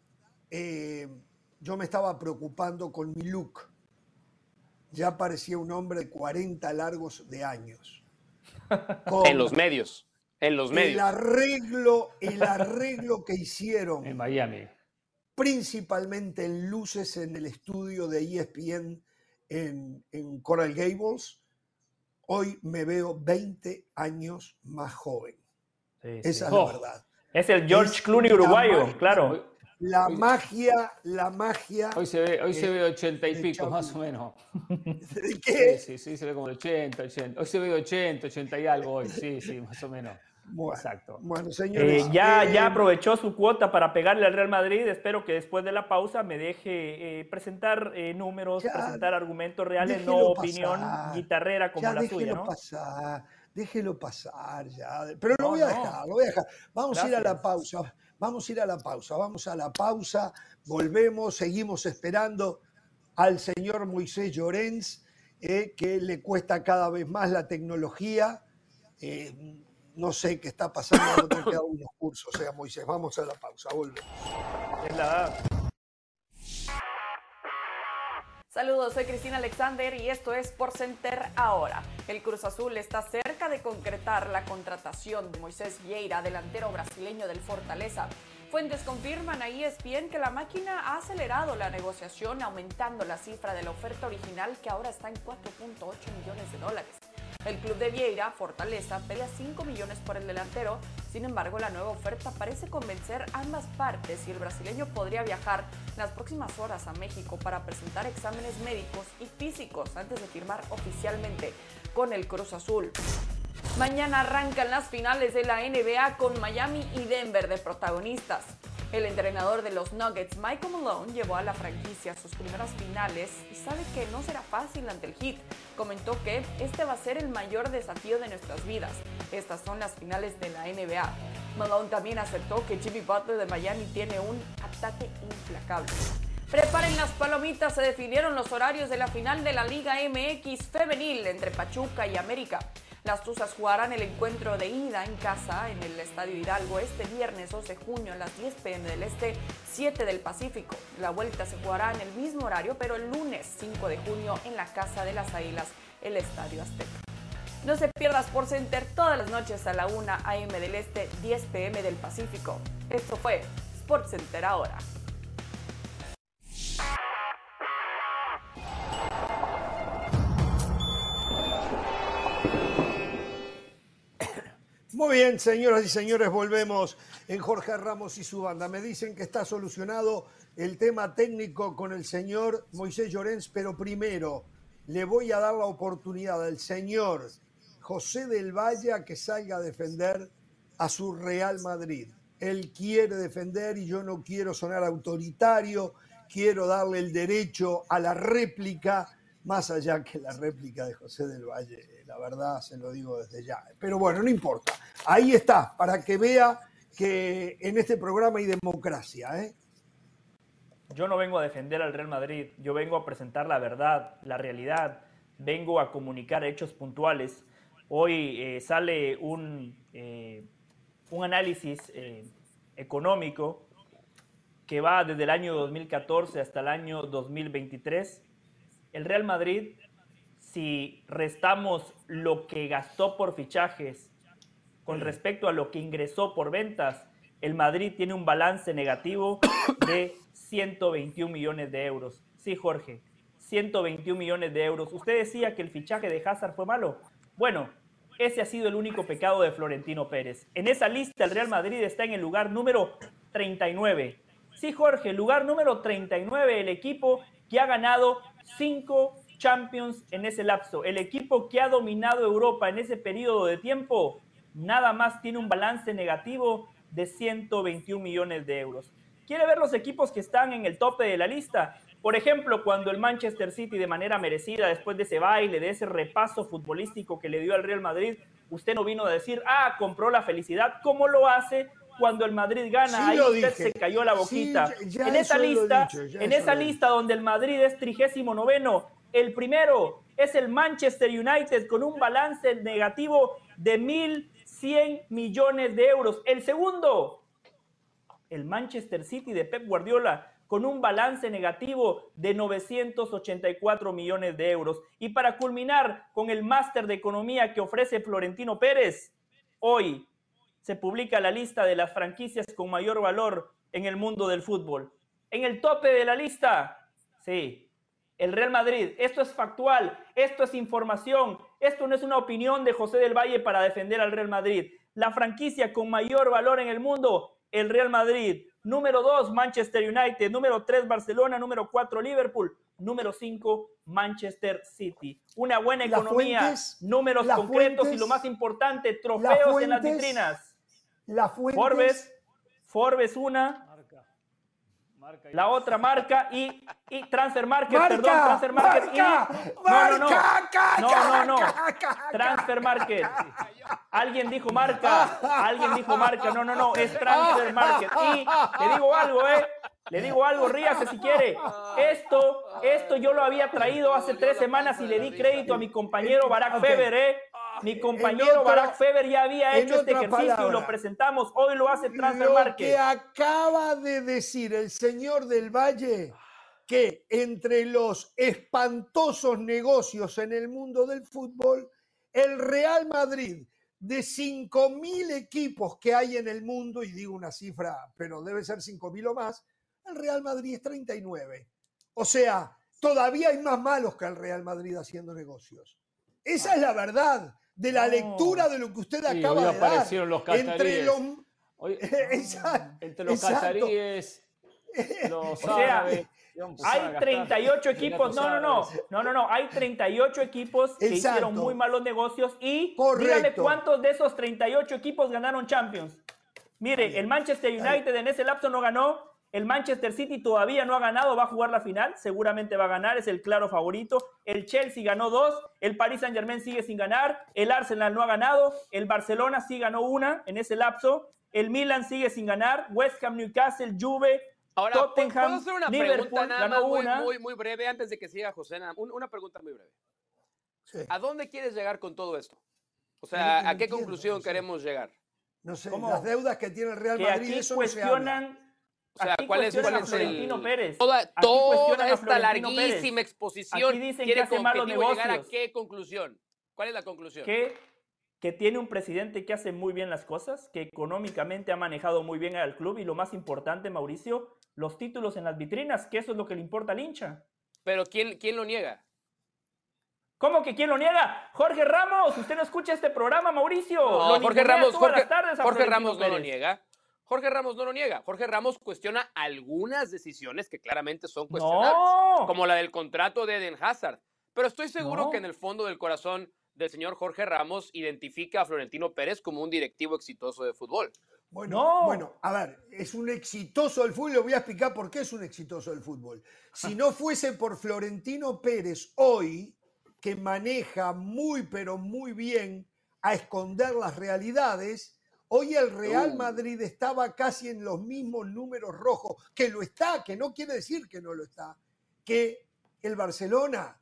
A: eh, yo me estaba preocupando con mi look. Ya parecía un hombre de 40 largos de años.
D: en los medios. En los medios.
A: El arreglo, el arreglo que hicieron.
B: En Miami.
A: Principalmente en luces en el estudio de ESPN en, en Coral Gables. Hoy me veo 20 años más joven. Esa es la
C: oh.
A: verdad.
C: Es el George Clooney uruguayo, claro.
A: La magia, la magia.
B: Hoy se ve, hoy se ve 80 y pico, más o menos.
A: ¿De qué?
B: Sí, sí, se ve como de 80, 80. Hoy se ve 80, 80 y algo hoy, sí, sí, más o menos. Exacto.
A: Bueno, señores.
C: Eh, ya,
A: eh,
C: ya aprovechó su cuota para pegarle al Real Madrid. Espero que después de la pausa me deje eh, presentar números, presentar argumentos reales, no opinión guitarrera como la suya. ¿no?
A: pasar, déjelo pasar ya. Pero lo voy a dejar, lo voy a dejar. Vamos a ir a la pausa. Vamos a ir a la pausa, vamos a la pausa, volvemos, seguimos esperando al señor Moisés Llorens, eh, que le cuesta cada vez más la tecnología. Eh, no sé qué está pasando, no te quedado unos cursos, o sea, Moisés, vamos a la pausa, volvemos.
C: Es la
E: Saludos, soy Cristina Alexander y esto es Por Center ahora. El Cruz Azul está cerca de concretar la contratación de Moisés Vieira, delantero brasileño del Fortaleza. Fuentes confirman a ESPN que la máquina ha acelerado la negociación aumentando la cifra de la oferta original que ahora está en 4.8 millones de dólares. El club de Vieira, Fortaleza, pelea 5 millones por el delantero. Sin embargo, la nueva oferta parece convencer a ambas partes y el brasileño podría viajar las próximas horas a México para presentar exámenes médicos y físicos antes de firmar oficialmente con el Cruz Azul. Mañana arrancan las finales de la NBA con Miami y Denver de protagonistas. El entrenador de los Nuggets, Michael Malone, llevó a la franquicia sus primeras finales y sabe que no será fácil ante el Heat. Comentó que este va a ser el mayor desafío de nuestras vidas. Estas son las finales de la NBA. Malone también aceptó que Jimmy Butler de Miami tiene un ataque implacable. Preparen las palomitas, se definieron los horarios de la final de la Liga MX femenil entre Pachuca y América. Las Tuzas jugarán el encuentro de ida en casa en el Estadio Hidalgo este viernes 12 de junio a las 10 pm del Este, 7 del Pacífico. La vuelta se jugará en el mismo horario, pero el lunes 5 de junio en la Casa de las Águilas, el Estadio Azteca. No se pierdas por Center todas las noches a la 1 am del Este, 10 pm del Pacífico. Esto fue Sport Center ahora.
A: Muy bien, señoras y señores, volvemos en Jorge Ramos y su banda. Me dicen que está solucionado el tema técnico con el señor Moisés Llorens, pero primero le voy a dar la oportunidad al señor José del Valle a que salga a defender a su Real Madrid. Él quiere defender y yo no quiero sonar autoritario, quiero darle el derecho a la réplica, más allá que la réplica de José del Valle la verdad se lo digo desde ya. Pero bueno, no importa. Ahí está, para que vea que en este programa hay democracia. ¿eh?
C: Yo no vengo a defender al Real Madrid, yo vengo a presentar la verdad, la realidad, vengo a comunicar hechos puntuales. Hoy eh, sale un, eh, un análisis económico que va desde el año 2014 hasta el año 2023. El Real Madrid si restamos lo que gastó por fichajes con respecto a lo que ingresó por ventas, el Madrid tiene un balance negativo de 121 millones de euros. Sí, Jorge, 121 millones de euros. Usted decía que el fichaje de Hazard fue malo. Bueno, ese ha sido el único pecado de Florentino Pérez. En esa lista el Real Madrid está en el lugar número 39. Sí, Jorge, lugar número 39, el equipo que ha ganado cinco Champions en ese lapso. El equipo que ha dominado Europa en ese periodo de tiempo nada más tiene un balance negativo de 121 millones de euros. ¿Quiere ver los equipos que están en el tope de la lista? Por ejemplo, cuando el Manchester City de manera merecida, después de ese baile, de ese repaso futbolístico que le dio al Real Madrid, usted no vino a decir, ah, compró la felicidad, ¿cómo lo hace cuando el Madrid gana? Ahí usted se cayó la boquita. en esa lista, en esa lista donde el Madrid es trigésimo noveno, el primero es el Manchester United con un balance negativo de 1.100 millones de euros. El segundo, el Manchester City de Pep Guardiola, con un balance negativo de 984 millones de euros. Y para culminar con el máster de economía que ofrece Florentino Pérez, hoy se publica la lista de las franquicias con mayor valor en el mundo del fútbol. En el tope de la lista, sí, el Real Madrid. Esto es factual, esto es información, esto no es una opinión de José del Valle para defender al Real Madrid. La franquicia con mayor valor en el mundo, el Real Madrid. Número 2, Manchester United. Número 3, Barcelona. Número 4, Liverpool. Número 5, Manchester City. Una buena economía, números concretos y lo más importante, trofeos en las vitrinas.
A: La.
C: Forbes, Forbes una, la otra marca y, y Transfer Market, perdón, Transfer Market y no, no, no, no, no, no, Transfer Market. Alguien dijo marca, alguien dijo marca, no, no, no, es Transfer Market. Y le digo algo, eh, le digo algo, ríase si quiere. Esto, esto yo lo había traído hace tres semanas y le di crédito a mi compañero Barack Feber, eh. Mi compañero Barack Feber ya había hecho este ejercicio y lo presentamos. Hoy lo hace Transfer Market. Lo
A: que acaba de decir el señor del Valle, que entre los espantosos negocios en el mundo del fútbol, el Real Madrid, de 5.000 equipos que hay en el mundo, y digo una cifra, pero debe ser 5.000 o más, el Real Madrid es 39. O sea, todavía hay más malos que el Real Madrid haciendo negocios. Esa es la verdad de la lectura de lo que usted acaba de dar.
B: Los
A: entre los,
B: entre los cataríes, los
C: o árabes, hay 38 equipos, no, no, no, no, no, no, hay 38 equipos que hicieron muy malos negocios y dígame cuántos de esos 38 equipos ganaron Champions. Mire, el Manchester United en ese lapso no ganó, el Manchester City todavía no ha ganado, va a jugar la final, seguramente va a ganar, es el claro favorito. El Chelsea ganó dos, el Paris Saint Germain sigue sin ganar, el Arsenal no ha ganado, el Barcelona sí ganó una en ese lapso, el Milan sigue sin ganar, West Ham, Newcastle, Juve, Ahora, Tottenham, ¿puedo hacer una pregunta nada
D: muy,
C: una?
D: Muy, muy, breve antes de que siga José? Una pregunta muy breve. ¿A dónde quieres llegar con todo esto? O sea, ¿a qué conclusión queremos llegar?
A: No sé, las deudas que tiene el Real Madrid, eso cuestionan
D: o sea, ¿cuál es, cuál es
C: el... Pérez.
D: Toda, toda esta larguísima exposición Aquí dicen quiere que hace malos llegar a qué conclusión? ¿Cuál es la conclusión?
C: Que, que tiene un presidente que hace muy bien las cosas, que económicamente ha manejado muy bien al club y lo más importante, Mauricio, los títulos en las vitrinas, que eso es lo que le importa al hincha.
D: Pero ¿quién, quién lo niega?
C: ¿Cómo que quién lo niega? Jorge Ramos, usted no escucha este programa, Mauricio.
D: No, Jorge Ramos, Jorge, Jorge Ramos no lo niega. Jorge Ramos no lo niega. Jorge Ramos cuestiona algunas decisiones que claramente son cuestionables, como la del contrato de Eden Hazard. Pero estoy seguro que en el fondo del corazón del señor Jorge Ramos identifica a Florentino Pérez como un directivo exitoso de fútbol.
A: Bueno, bueno, a ver, es un exitoso del fútbol, le voy a explicar por qué es un exitoso del fútbol. Si no fuese por Florentino Pérez hoy, que maneja muy, pero muy bien a esconder las realidades, Hoy el Real. Madrid estaba casi en los mismos números rojos, que lo está, que no quiere decir que no lo está, que el Barcelona.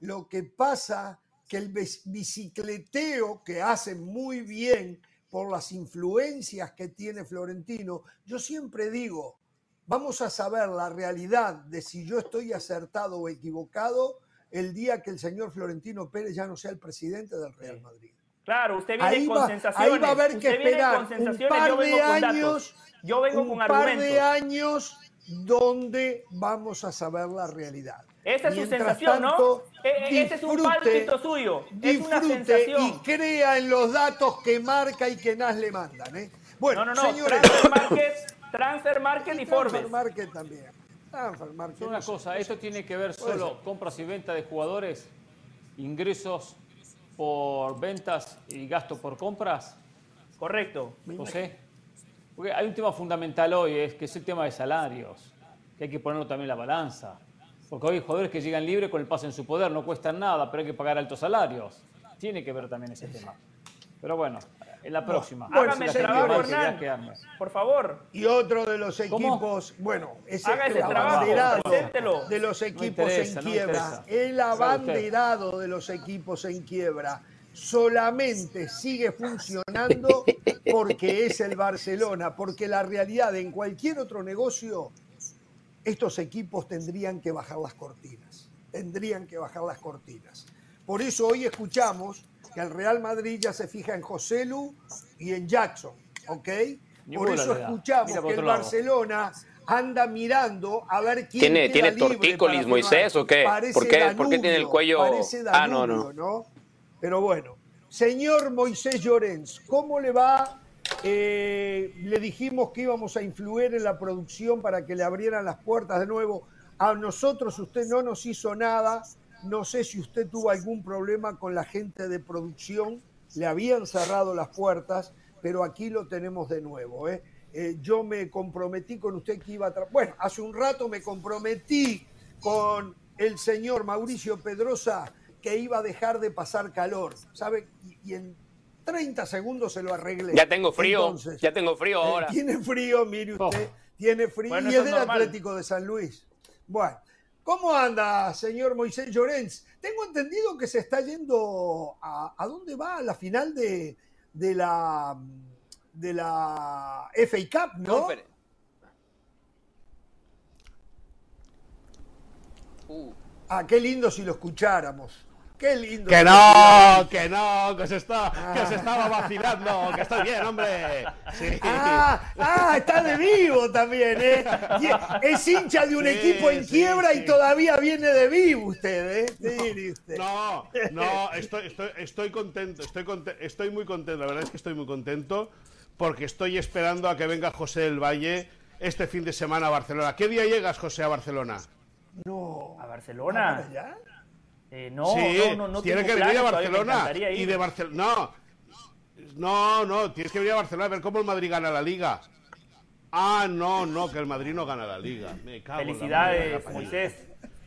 A: Lo que pasa que el bicicleteo que hace muy bien por las influencias que tiene Florentino, yo siempre digo, vamos a saber la realidad de si yo estoy acertado o equivocado el día que el señor Florentino Pérez ya no sea el presidente del Real Madrid.
C: Claro, usted viene con sensaciones.
A: Ahí va a haber que esperar un par de años.
C: Yo vengo
A: un
C: con
A: par de años donde vamos a saber la realidad.
C: Esa es su sensación, ¿no? E, ese es un pálpito suyo. Es una sensación.
A: Y crea en los datos que marca y que NAS le mandan. ¿eh? Bueno,
C: no, no,
A: no.
C: Señores. Transfer Market, Transfer Market y, Forbes.
A: Transfer Market también. Transfer
B: Market. Una cosa, esto tiene que ver solo compras y ventas de jugadores, ingresos por ventas y gasto por compras?
C: Correcto.
B: José. Porque hay un tema fundamental hoy, es que es el tema de salarios, que hay que ponerlo también en la balanza. Porque hoy hay jugadores que llegan libres con el pase en su poder, no cuestan nada, pero hay que pagar altos salarios. Tiene que ver también ese tema. Pero bueno, en la próxima.
C: Hágame el trabajo, Hernán, por favor.
A: Y otro de los equipos, bueno, es
C: Haga ese trabajo,
A: de los equipos en quiebra. el abanderado de los equipos en quiebra. solamente sigue funcionando porque es el Barcelona, porque la realidad en cualquier otro negocio, estos equipos tendrían que bajar las cortinas, tendrían que bajar las cortinas. Por eso hoy escuchamos que el Real Madrid ya se fija en José Lu y en Jackson, ¿ok? Por eso escuchamos que el Barcelona anda mirando a ver quién
D: tiene, tiene tortícolis Moisés o qué? ¿Por qué? ¿Por qué tiene el cuello?
A: ah, no, no, Pero bueno, señor Moisés Llorens, ¿cómo le va? Eh, le dijimos que íbamos a influir en la producción para que le abrieran las puertas de nuevo. A nosotros usted no nos hizo nada. No sé si usted tuvo algún problema con la gente de producción. Le habían cerrado las puertas, pero aquí lo tenemos de nuevo. ¿eh? Eh, yo me comprometí con usted que iba a... Bueno, hace un rato me comprometí con el señor Mauricio Pedrosa que iba a dejar de pasar calor, ¿sabe? Y, en 30 segundos se lo arreglé.
D: Ya tengo frío, ya tengo frío eh, ahora.
A: tiene frío, mire oh. usted, tiene frío y es del Atlético de San Luis. Bueno, ¿cómo anda, señor Moisés Llorens? Tengo entendido que se está yendo a, a dónde va a la final de, de la de la FA Cup, ¿no? Uh. Ah, qué lindo si lo escucháramos. Qué lindo.
F: Que no, que no, que se, está, que se estaba vacilando, que está bien, hombre.
A: Ah, ah, está de vivo también, ¿eh? Es hincha de un equipo en quiebra y todavía viene de vivo usted, ¿eh?
F: usted. No, no, estoy, estoy, estoy contento, estoy, estoy muy contento, la verdad es que estoy muy contento porque estoy esperando a que venga José del Valle este fin de semana a Barcelona. ¿Qué día llegas, José, a Barcelona?
C: No. ¿A Barcelona?
A: ¿Ya?
C: Eh, no, no, no, no,
F: tiene que venir a Barcelona. Y de Barcelona. No. No, no, tienes que venir a Barcelona a ver cómo el Madrid gana la liga. Ah, no, no, que el Madrid no gana la liga. Me cago
C: Felicidades, Moisés.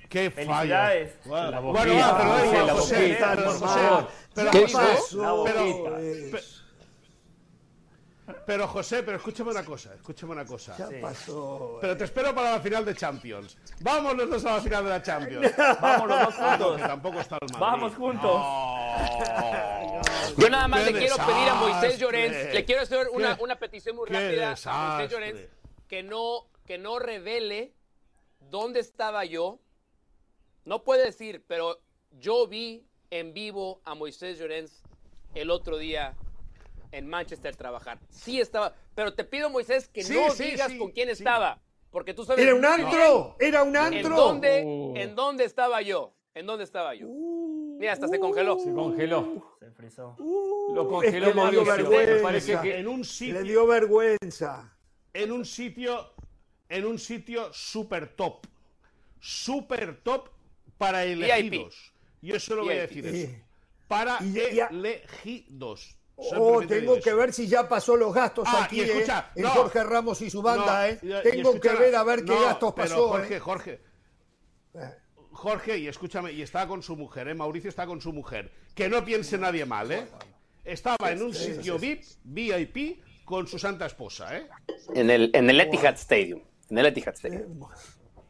F: Qué
C: Felicidades.
F: Bueno, bueno, pero José, pero pero pero José, pero escúchame una cosa, escúchame una cosa.
A: Ya pasó.
F: Pero te espero para la final de Champions. Vamos los dos a la final de la Champions.
C: Vamos los dos juntos.
F: tampoco está el
C: Vamos juntos.
D: Yo nada más le quiero pedir a Moisés Llorens, le quiero hacer una, una petición muy rápida a Moisés Llorens, que no, que no revele dónde estaba yo. No puede decir, pero yo vi en vivo a Moisés Llorens el otro día en Manchester trabajar. Sí estaba, pero te pido, Moisés, que no digas con quién estaba, porque tú sabes...
A: Era un antro, era un antro.
D: ¿En dónde, uh. ¿En dónde estaba yo? ¿En dónde estaba yo? Uh. Mira, hasta se congeló.
B: Se congeló.
C: Se frizó.
A: Uh. Lo congeló es parece que en un sitio, le dio vergüenza.
F: En un sitio, en un sitio super top. Super top para elegidos. Yo solo voy a decir eso. Para elegidos.
A: Oh, tengo que ver si ya pasó los gastos ah, aquí, eh, en Jorge Ramos y su banda, ¿eh? tengo que ver a ver qué gastos pasó.
F: Jorge, eh. Jorge. Jorge, y escúchame, y estaba con su mujer, ¿eh? Mauricio está con su mujer. Que no piense nadie mal, ¿eh? Estaba en un sitio VIP, VIP, con su santa esposa, ¿eh?
D: En el, en el Etihad Stadium. En el Etihad Stadium.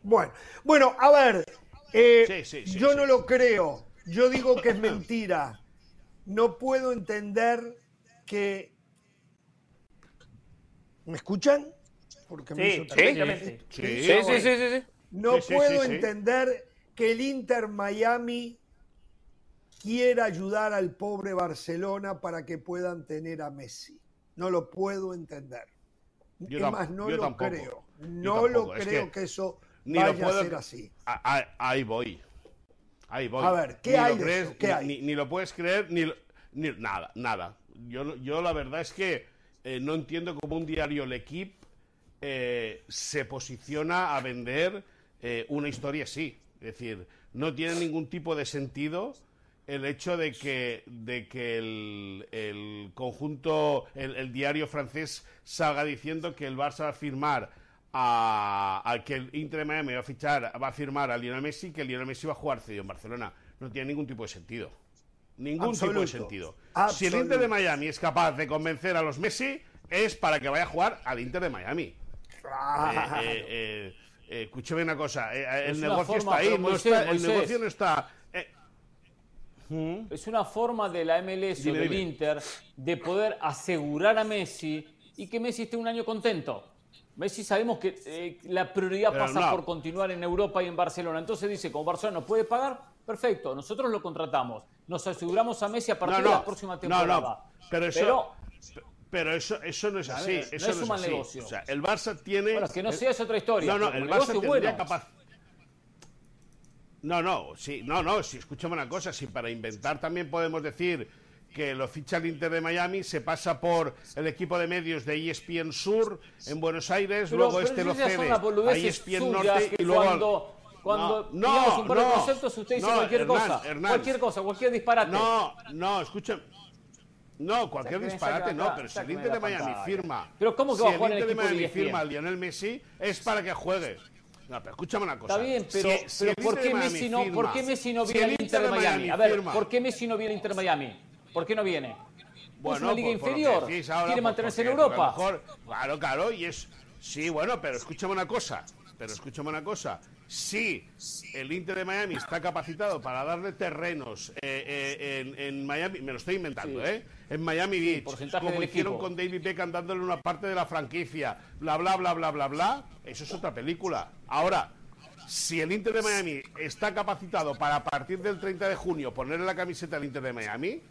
A: Bueno, bueno, a ver. Eh, yo no lo creo. Yo digo que es mentira no puedo entender que... ¿Me escuchan?
C: Porque me sí,
D: sí, sí, sí,
A: No puedo entender que el Inter Miami quiera ayudar al pobre Barcelona para que puedan tener a Messi. No lo puedo entender. Yo más, no lo creo. No lo creo que, eso vaya a ser así.
F: ahí voy. Ahí voy.
A: A ver, ¿qué hay?
F: Ni, lo puedes creer, ni, nada, nada. Yo, yo la verdad es que eh, no entiendo cómo un diario L'Equipe eh, se posiciona a vender eh, una historia así. Es decir, no tiene ningún tipo de sentido el hecho de que, de que el, conjunto, el, diario francés salga diciendo que el Barça va a firmar a, que el Inter de Miami va a fichar, va a firmar a Lionel Messi, que Lionel Messi va a jugar cedido en Barcelona. No tiene ningún tipo de sentido. Ningún tipo de sentido. Si el Inter de Miami es capaz de convencer a los Messi, es para que vaya a jugar al Inter de Miami. Eh, eh, eh, escúcheme una cosa, el negocio está ahí, el negocio no está...
B: es una forma de la MLS o del
F: dime.
B: Inter de poder asegurar a Messi y que Messi esté un año contento. Messi sabemos que eh, la prioridad
F: Pero
B: pasa
F: no.
B: por continuar en Europa y en Barcelona. Entonces dice, como Barcelona nos puede pagar, perfecto, nosotros lo contratamos. Nos aseguramos a Messi a partir de la próxima
F: no,
B: temporada.
F: no, pero eso,
B: Pero,
F: pero eso, eso no es así.
B: ver, no es un mal
F: así.
B: negocio.
F: O sea, el Barça tiene.
B: bueno, que no sea es otra historia.
F: No, no, el Barça tendría
B: bueno.
F: capaz. No, no, sí, no, no, sí, escúchame una cosa, si para inventar también podemos decir que lo ficha el Inter de Miami, se pasa por el equipo de medios de ESPN Sur en Buenos Aires,
B: Pero-
F: luego
B: pero
F: este lo cede a ESPN
B: suyas
F: Norte y luego...
B: cuando, cuando
F: No,
B: digamos un par de
F: no,
B: conceptos usted dice
F: no,
B: cualquier
F: Hernán,
B: cosa.
F: Hernán.
B: Cualquier cosa, cualquier disparate.
F: No, no, escucha. No, cualquier
B: Sáqueme,
F: disparate
B: sáqueme
F: no, pero si el Inter de Miami
B: pantalla.
F: firma.
B: Pero ¿cómo que
F: si
B: va a jugar en
F: el
B: el
F: Inter de
B: equipo de E
F: Miami firma a? Lionel Messi es para que juegue. No, pero escúchame una cosa.
B: Está bien, pero,
F: Si- si
B: pero
F: el
B: ¿por,
F: Inter
B: qué
F: Miami
B: Messi no,
F: firma-
B: ¿por qué Messi no viene
F: el
B: al Inter de Miami? A ver,
F: firma-
B: ¿por qué Messi no viene al Inter de Miami? ¿Por qué no viene? es una liga
F: por-
B: inferior.
F: ahora,
B: Quiere mantenerse en
F: porque
B: Europa.
F: mejor- claro, claro, y es. Sí, bueno, pero escúchame una cosa. Pero escúchame una cosa. Si el Inter de Miami está capacitado para darle terrenos eh, eh, en, en Miami, me lo estoy inventando,
B: Sí.
F: ¿eh? En Miami Beach,
B: porcentaje
F: como hicieron
B: equipo.
F: con David Beckham dándole una parte de la franquicia, bla, bla, bla, bla, bla, bla, eso es otra película. Ahora, si el Inter de Miami está capacitado para a partir del 30 de junio ponerle la camiseta al Inter de Miami,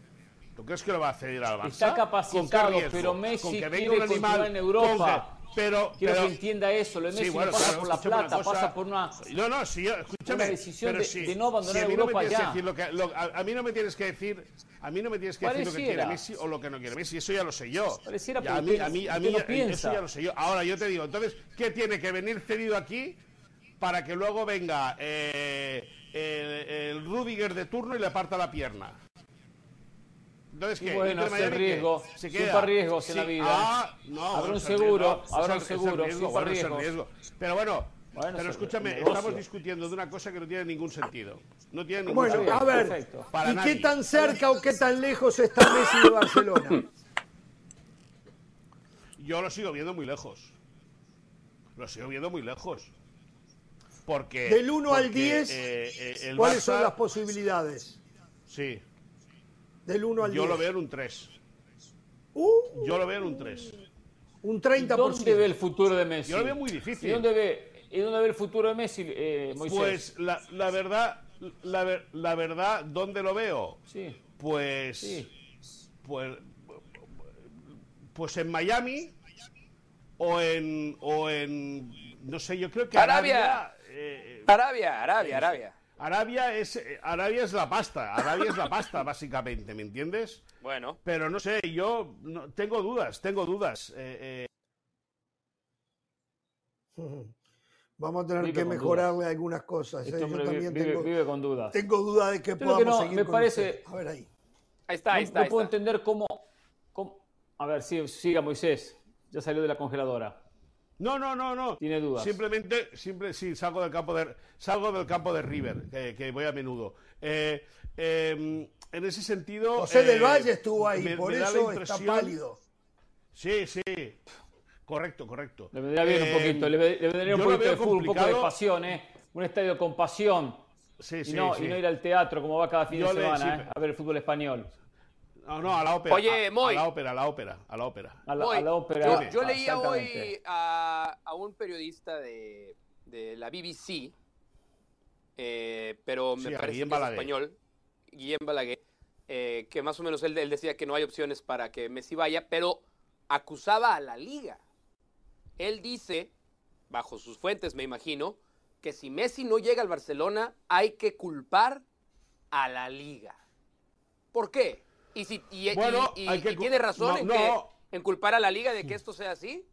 F: ¿tú crees que lo va a ceder al Barça?
B: Está
F: ¿Con
B: capacitado,
F: riesgo?
B: pero
F: ¿Con
B: Messi
F: que venga
B: quiere continuar en Europa.
F: con pero,
B: Quiero
F: pero-
B: que entienda eso. Lo de
F: Sí,
B: Messi
F: bueno,
B: no pasa
F: claro,
B: por la plata,
F: cosa.
B: pasa por una...
F: No, no, sí, escúchame.
B: Una decisión
F: pero
B: de-
F: sí,
B: de no abandonar
F: si a mí no me
B: Europa
F: que
B: ya.
F: decir lo que- lo- a, a mí no me tienes que decir, a mí no me tienes que decir lo que quiere. Messi o lo que no quiere Messi, eso ya lo sé yo.
B: Pareciera,
F: Ya, a mí, a mí, a mí
B: no
F: eso ya lo sé yo. Ahora yo te digo, entonces, ¿qué tiene que venir cedido aquí para que luego venga eh, el, el Rudiger de turno y le parta la pierna? Entonces, ¿qué?
B: bueno,
F: ¿Inter
B: es el
F: Miami qué?
B: riesgo.
F: ¿Se queda?
B: riesgos en la vida.
F: Ah, no,
B: Habrá
F: bueno,
B: un seguro,
F: riesgo,
B: habrá un seguro,
F: riesgo, bueno, riesgo. Pero bueno,
B: Bueno,
F: pero escúchame, estamos discutiendo de una cosa que no tiene ningún sentido. No tiene ningún
A: Bueno,
F: sentido.
A: a ver,
B: Perfecto.
F: Para
A: ¿y
F: nadie.
A: qué tan cerca o qué tan lejos está Messi de Barcelona?
F: Yo lo sigo viendo muy lejos. Lo sigo viendo muy lejos. Porque.
A: Del 1 al
F: porque,
A: 10,
F: eh, eh,
A: ¿Cuáles son
F: Barça-
A: las posibilidades?
F: Sí,
A: Del 1 al
F: yo
A: 10.
F: lo veo en un 3.
A: Uh,
F: Yo lo veo en un 3.
A: un
B: ¿Y
A: 30%.
B: ¿Dónde ve el futuro de Messi?
F: Yo lo veo muy difícil.
B: ¿Y dónde ve, y dónde ve el futuro de Messi, eh, Moisés?
F: Pues la, la verdad, la, la verdad, ¿dónde lo veo?
B: Sí,
F: Pues.
B: sí.
F: Pues. Pues en Miami. O en. O en. No sé, yo creo que
D: Arabia.
F: Arabia. eh,
D: Arabia, Arabia, Arabia.
F: Arabia es, eh, Arabia es la pasta. Arabia es la pasta, básicamente, ¿me entiendes?
D: Bueno,
F: Pero no sé, yo no- tengo dudas, tengo dudas. Eh, eh,
A: Vamos a tener
B: Vive
A: que mejorarle algunas cosas. ¿eh?
B: Este
A: Yo también
B: vive,
A: tengo,
B: vive con dudas.
A: tengo duda de que
B: que
A: podamos
B: no,
A: seguir
B: me
A: con
B: parece-
A: usted. A ver ahí.
D: ahí está, ahí está.
B: no
D: ahí
B: puedo
D: está.
B: entender cómo, cómo- A ver, sí, siga Moisés. Ya salió de la congeladora.
F: No, no, no, no.
B: Tiene dudas.
F: Simplemente, siempre, sí, salgo del campo de, salgo del campo de River, que, que voy a menudo. Eh, eh, en ese sentido.
A: José del
F: eh,
A: Valle estuvo ahí,
F: me-
A: por
F: me da la
A: eso está
F: impresión-
A: pálido.
F: Sí, sí. Correcto, correcto.
B: Le vendría bien
F: Eh,
B: un poquito, le, le vendría un poquito de fútbol, un poco de pasión, ¿eh? Un estadio con pasión.
F: Sí,
B: y,
F: sí,
B: no,
F: sí.
B: y no ir al teatro como va cada fin
F: Yo
B: de
F: le-
B: semana,
F: sí,
B: ¿eh? A ver el fútbol español.
F: No, no, a la ópera.
D: Oye,
F: a,
D: Moy.
F: A la ópera, a la ópera, a la ópera.
B: A la,
D: Voy.
B: a la ópera.
D: Yo, yo
B: ah,
D: leía hoy a, a un periodista de, de la BBC, eh, pero me
F: Sí,
D: parece que es español, Guillem Balaguer, eh, que más o menos él, él decía que no hay opciones para que Messi vaya, pero acusaba a la liga. Él dice, bajo sus fuentes me imagino, que si Messi no llega al Barcelona hay que culpar a la liga. ¿Por qué? Y, si, y,
F: Bueno, que
D: tiene razón
F: no,
D: en,
F: no.
D: que- en culpar a la liga de que esto sea así.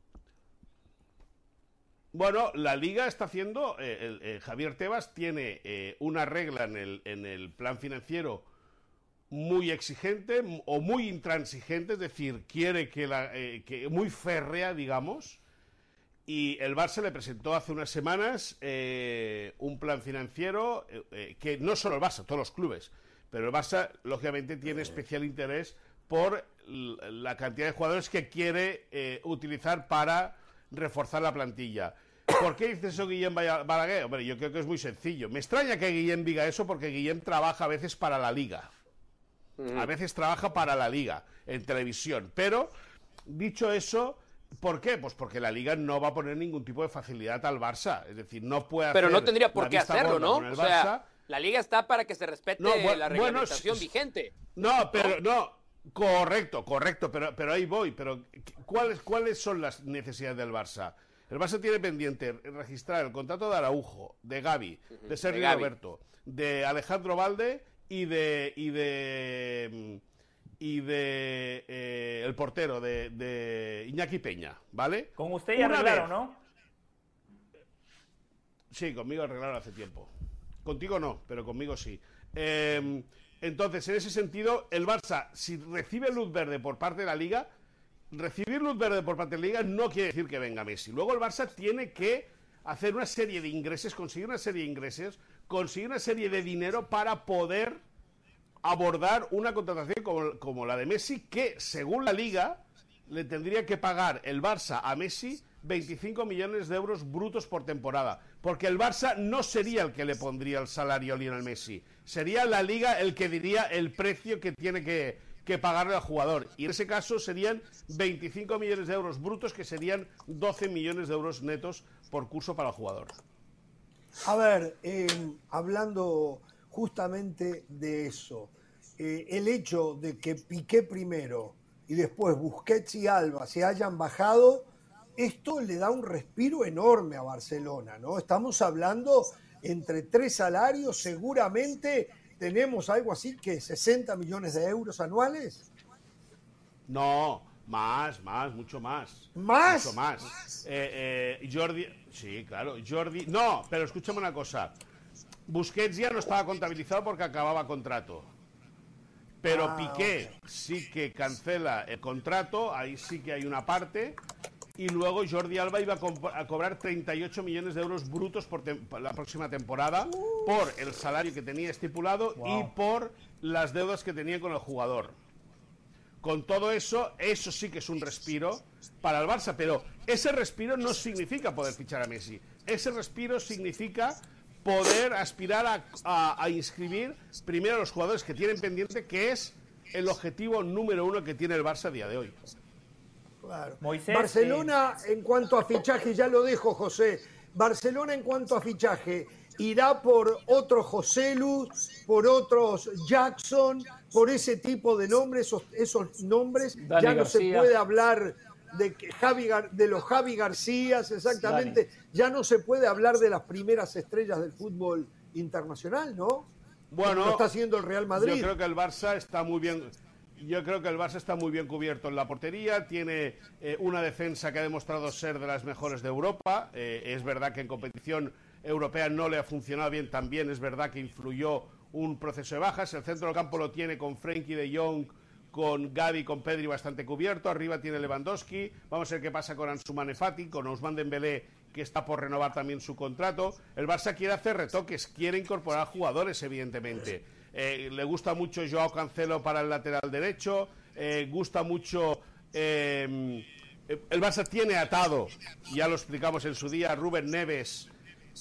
F: Bueno, la liga está haciendo, eh, el- eh, Javier Tebas tiene eh, una regla en el, en el plan financiero muy exigente o muy intransigente, es decir, quiere que la, eh, que muy férrea, digamos, y el Barça le presentó hace unas semanas eh, un plan financiero eh, eh, que no solo el Barça, todos los clubes, pero el Barça lógicamente tiene especial interés por la cantidad de jugadores que quiere eh, utilizar para reforzar la plantilla. ¿Por qué dice eso Guillem Balaguer? Hombre, yo creo que es muy sencillo. Me extraña que Guillem diga eso porque Guillem trabaja a veces para la liga. A veces trabaja para la liga en televisión. Pero, dicho eso, ¿por qué? Pues porque la liga no va a poner ningún tipo de facilidad al Barça. Es decir, no puede
D: Pero no
F: hacer
D: tendría por qué hacerlo, ¿no? O sea, la liga está para que se respete
F: No,
D: la reglamentación vigente.
F: No, pero no, correcto, correcto, pero, pero ahí voy. Pero ¿cuáles, ¿cuáles son las necesidades del Barça? El Barça tiene pendiente registrar el contrato de Araujo, de Gaby, de Sergio
D: Gavi.
F: Roberto, de Alejandro Valde y de y de mm, y de eh, el portero de, de Iñaki Peña, ¿vale?
C: Con usted ya
F: Una
C: arreglaron,
F: vez-
C: ¿no?
F: Sí, conmigo arreglaron hace tiempo. Contigo no, pero conmigo sí. Eh, entonces, en ese sentido, el Barça, si recibe luz verde por parte de la Liga, recibir luz verde por parte de la Liga no quiere decir que venga Messi. Luego el Barça tiene que hacer una serie de ingresos, conseguir una serie de ingresos, conseguir una serie de dinero para poder abordar una contratación como, la de Messi, que según la Liga le tendría que pagar el Barça a Messi 25 millones de euros brutos por temporada. Porque el Barça no sería el que le pondría el salario a Lionel Messi. Sería la Liga el que diría el precio que tiene que, que pagarle al jugador. Y en ese caso serían 25 millones de euros brutos, que serían 12 millones de euros netos por curso para el jugador.
A: A ver, eh, hablando justamente de eso, eh, el hecho de que Piqué primero y después Busquets y Alba se hayan bajado, esto le da un respiro enorme a Barcelona, ¿no? Estamos hablando entre tres salarios, seguramente tenemos algo así que 60 millones de euros anuales.
F: No, más, más, mucho más.
A: ¿Más?
F: Mucho más. Eh, eh, Jordi, sí, claro, Jordi. No, pero escúchame una cosa. Busquets ya no estaba contabilizado porque acababa contrato. Pero
A: Ah,
F: Piqué sí que cancela el contrato, ahí sí que hay una parte. Y luego Jordi Alba iba a, comp- a cobrar 38 millones de euros brutos por la próxima temporada por el salario que tenía estipulado y por las deudas que tenía con el jugador. Con todo eso, eso sí que es un respiro para el Barça, pero ese respiro no significa poder fichar a Messi. Ese respiro significa poder aspirar a, a- a inscribir primero a los jugadores que tienen pendiente, que es el objetivo número uno que tiene el Barça a día de hoy.
A: Claro.
C: Moisés,
A: Barcelona, en cuanto a fichaje, ya lo dejo, José. Barcelona, en cuanto a fichaje, irá por otro José Luz, por otros Jackson, por ese tipo de nombres, esos, esos nombres.
B: Dani
A: ya no se puede hablar de, que Javi Gar- de los Javi Garcías, exactamente. Ya no se puede hablar de las primeras estrellas del fútbol internacional, ¿no?
F: Bueno,
A: lo está haciendo el Real Madrid.
F: Yo creo que el Barça está muy bien. Yo creo que el Barça está muy bien cubierto en la portería. Tiene eh, una defensa que ha demostrado ser de las mejores de Europa. Eh, es verdad que en competición europea no le ha funcionado bien. También es verdad que influyó un proceso de bajas. El centro del campo lo tiene con Frenkie de Jong, con Gavi, con Pedri bastante cubierto. Arriba tiene Lewandowski. Vamos a ver qué pasa con Ansu Mane Fati, con Ousmane Dembélé que está por renovar también su contrato. El Barça quiere hacer retoques, quiere incorporar jugadores, evidentemente. Eh, le gusta mucho Joao Cancelo para el lateral derecho, eh, gusta mucho... eh, el Barça tiene atado, ya lo explicamos en su día, Rubén Neves,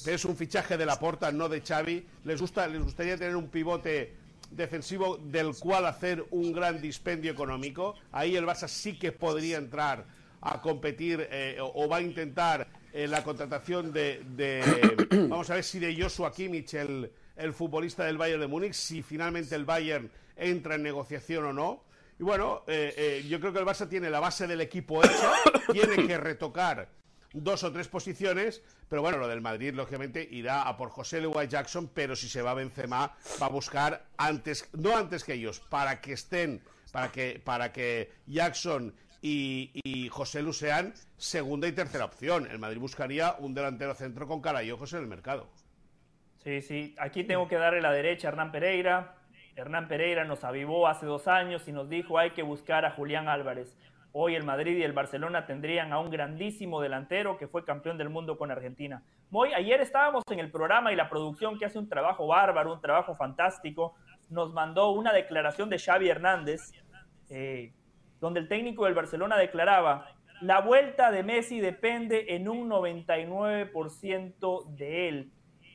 F: es un fichaje de la porta, no de Xavi. Les, gusta, les gustaría tener un pivote defensivo del cual hacer un gran dispendio económico. Ahí el Barça sí que podría entrar a competir eh, o, o va a intentar eh, la contratación de, de- vamos a ver si de Joshua Kimmich, el, el futbolista del Bayern de Múnich, si finalmente el Bayern entra en negociación o no. Y bueno, eh, eh, yo creo que el Barça tiene la base del equipo hecha, tiene que retocar dos o tres posiciones, pero bueno, lo del Madrid, lógicamente, irá a por José Leroy Jackson, pero si se va Benzema, va a buscar antes, no antes que ellos, para que estén, para que, para que Jackson y, y José Lu sean segunda y tercera opción. El Madrid buscaría un delantero centro con cara y ojos en el mercado.
C: Sí, sí. Aquí tengo que darle la derecha a Hernán Pereira. Hernán Pereira nos avivó hace dos años y nos dijo hay que buscar a Julián Álvarez. Hoy el Madrid y el Barcelona tendrían a un grandísimo delantero que fue campeón del mundo con Argentina. Moy, ayer estábamos en el programa y la producción que hace un trabajo bárbaro, un trabajo fantástico, nos mandó una declaración de Xavi Hernández, eh, donde el técnico del Barcelona declaraba, la vuelta de Messi depende en un 99% de él.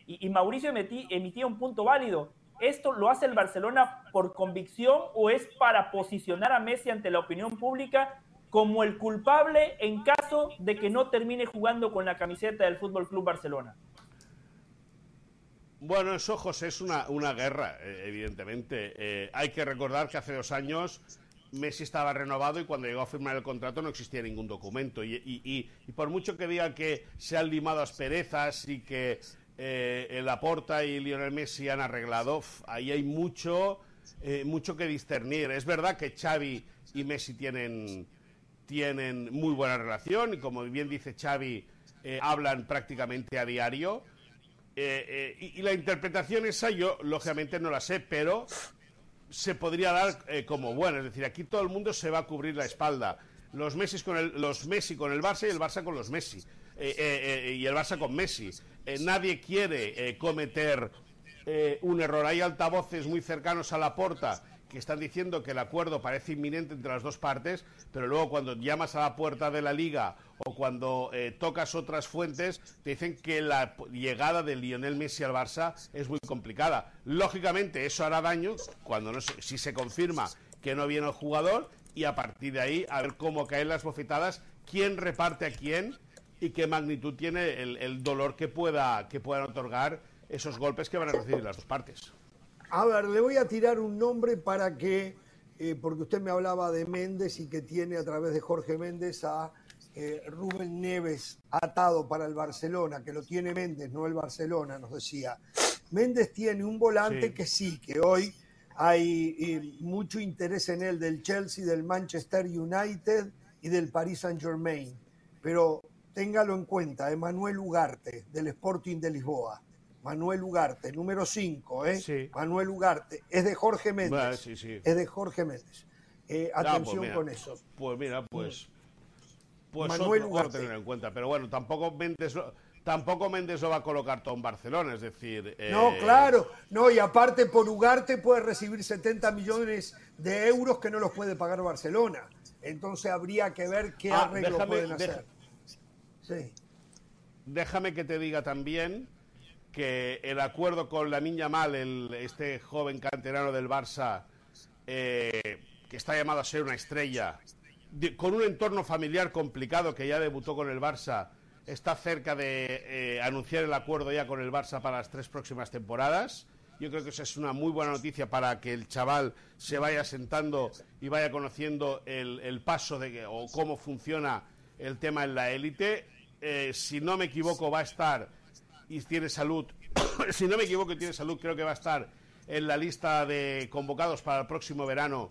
C: Y, Mauricio emití- emitía un punto válido. ¿esto lo hace el Barcelona por convicción o es para posicionar a Messi ante la opinión pública como el culpable en caso de que no termine jugando con la camiseta del Fútbol Club Barcelona?
F: Bueno, eso, José, es una, una guerra, eh, evidentemente. Eh, hay que recordar que hace dos años Messi estaba renovado y cuando llegó a firmar el contrato no existía ningún documento. Y, y, y, por mucho que diga que se han limado asperezas y que eh, el y Lionel Messi han arreglado, ahí hay mucho, eh, mucho que discernir. Es verdad que Xavi y Messi tienen, tienen muy buena relación y como bien dice Xavi, eh, hablan prácticamente a diario. Eh, eh, y, la interpretación esa yo, lógicamente, no la sé, pero se podría dar como buena. Es decir, aquí todo el mundo se va a cubrir la espalda. Los Messi con el, los Messi con el Barça y el Barça con los Messi. y el Barça con Messi. nadie quiere cometer un error. Hay altavoces muy cercanos a la puerta que están diciendo que el acuerdo parece inminente entre las dos partes, pero luego cuando llamas a la puerta de la liga o cuando eh, tocas otras fuentes, te dicen que la llegada de Lionel Messi al Barça es muy complicada. Lógicamente, eso hará daño cuando no si se confirma que no viene el jugador y a partir de ahí a ver cómo caen las bofetadas, quién reparte a quién y qué magnitud tiene el, el dolor que, pueda, que puedan otorgar esos golpes que van a recibir las dos partes.
A: A ver, le voy a tirar un nombre para que, eh, porque usted me hablaba de Méndez y que tiene a través de Jorge Méndez a eh, Rubén Neves atado para el Barcelona, que lo tiene Méndez, no el Barcelona, nos decía. Méndez tiene un volante sí. que sí, que hoy hay eh, mucho interés en él del Chelsea, del Manchester United y del Paris Saint Germain. Pero téngalo en cuenta, Emanuel Ugarte, del Sporting de Lisboa Manuel Ugarte, número 5, ¿eh?
F: Sí.
A: Manuel Ugarte, es de Jorge Méndez.
F: Bueno, sí, sí.
A: Es de Jorge Méndez. Eh,
F: No,
A: atención
F: pues mira,
A: con eso.
F: Pues mira, pues. Pues
A: Manuel
F: otro,
A: Ugarte.
F: tener en cuenta. Pero bueno, tampoco Méndez lo, tampoco Méndez lo va a colocar todo en Barcelona, es decir.
A: No,
F: eh,
A: claro. No, y aparte por Ugarte puede recibir 70 millones de euros que no los puede pagar Barcelona. Entonces habría que ver qué
F: Ah,
A: arreglo
F: déjame-
A: pueden
F: deja-
A: hacer. Sí.
F: Déjame que te diga también que el acuerdo con la Niña Mal, este joven canterano del Barça, eh, que está llamado a ser una estrella, con un entorno familiar complicado que ya debutó con el Barça, está cerca de eh, anunciar el acuerdo ya con el Barça para las tres próximas temporadas. Yo creo que esa es una muy buena noticia para que el chaval se vaya sentando y vaya conociendo el, el paso de o cómo funciona el tema en la élite. Eh, si no me equivoco, va a estar y tiene salud. si no me equivoco y tiene salud, creo que va a estar en la lista de convocados para el próximo verano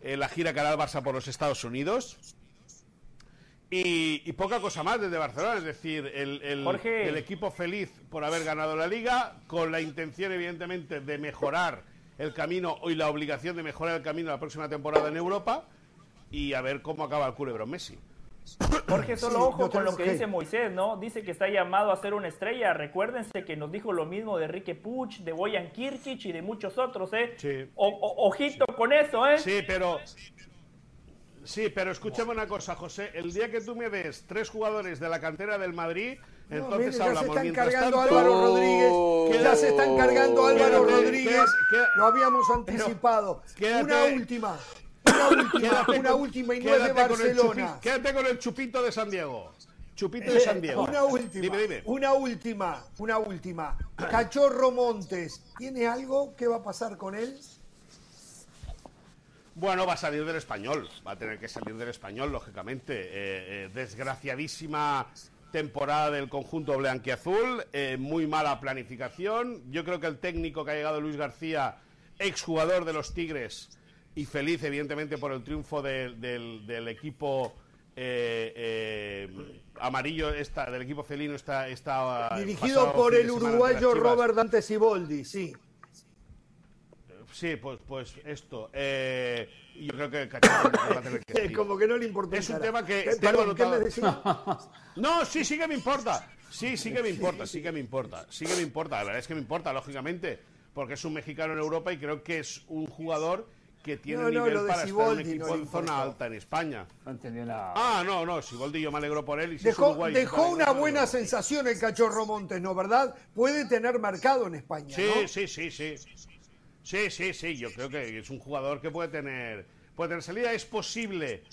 F: en la gira que hará el Barça por los Estados Unidos. Y, y poca cosa más desde Barcelona, es decir, el, el-
C: Jorge.
F: el equipo feliz por haber ganado la liga, con la intención, evidentemente, de mejorar el camino y la obligación de mejorar el camino la próxima temporada en Europa y a ver cómo acaba el culebrón Messi.
C: Jorge, solo
A: Sí,
C: ojo con lo que
A: que-
C: dice Moisés, ¿no? Dice que está llamado a ser una estrella. Recuérdense que nos dijo lo mismo de Enrique Puch, de Boyan Kirkic y de muchos otros, ¿eh?
F: Sí.
C: O- o- ojito con eso, ¿eh?
F: Sí, pero. Sí, pero escúchame una cosa, José. El día que tú me des tres jugadores de la cantera del Madrid,
A: No,
F: entonces
A: mire, ya se
F: hablamos.
A: está
F: Mientras
A: encargando
F: tanto,
A: Álvaro Rodríguez. Ya se está encargando Álvaro
F: Quédate,
A: Rodríguez.
F: quédate,
A: Lo habíamos anticipado.
F: quédate.
A: Una última. Una última, una última y
F: el
A: Barcelona.
F: quédate con el chupito de San Diego. Chupito de San Diego.
A: Una última,
F: Dime, dime.
A: una última, una última. Cachorro Montes, ¿tiene algo que va a pasar con él?
F: Bueno, va a salir del español, va a tener que salir del español, lógicamente. Eh, eh, desgraciadísima temporada del conjunto blanquiazul, eh, muy mala planificación. Yo creo que el técnico que ha llegado, Luis García, exjugador de los Tigres, y feliz, evidentemente, por el triunfo de- del, del equipo eh, eh, amarillo, esta, del equipo felino, está, está
A: Dirigido
F: pasado
A: por el uruguayo. Robert Dante Siboldi, sí.
F: Sí, pues, pues esto. eh, yo creo que va a tener que.
A: Como que no le importa.
F: Es un tema que
A: Eh,
F: tengo
A: perdón, ¿qué?
F: No, sí, sí que me importa. Sí, sí que me importa, sí que me importa. Sí que me importa. La verdad es que me importa, lógicamente, porque es un mexicano en Europa y creo que es un jugador que tiene
A: No, no,
F: nivel
A: lo de
F: para estar en un
A: Siboldi
F: equipo
A: no le
F: en zona alta en España.
B: No entendió nada.
F: Ah, no, no, Siboldi yo me alegro por él. Y si
A: Dejó,
F: Uruguay,
A: dejó
F: vale,
A: una buena sensación el Cachorro Montes, ¿no? ¿Verdad? Puede tener mercado en España,
F: Sí,
A: ¿no?
F: sí, sí, sí. Sí, sí, sí, yo creo que es un jugador que puede tener, puede tener salida. Es posible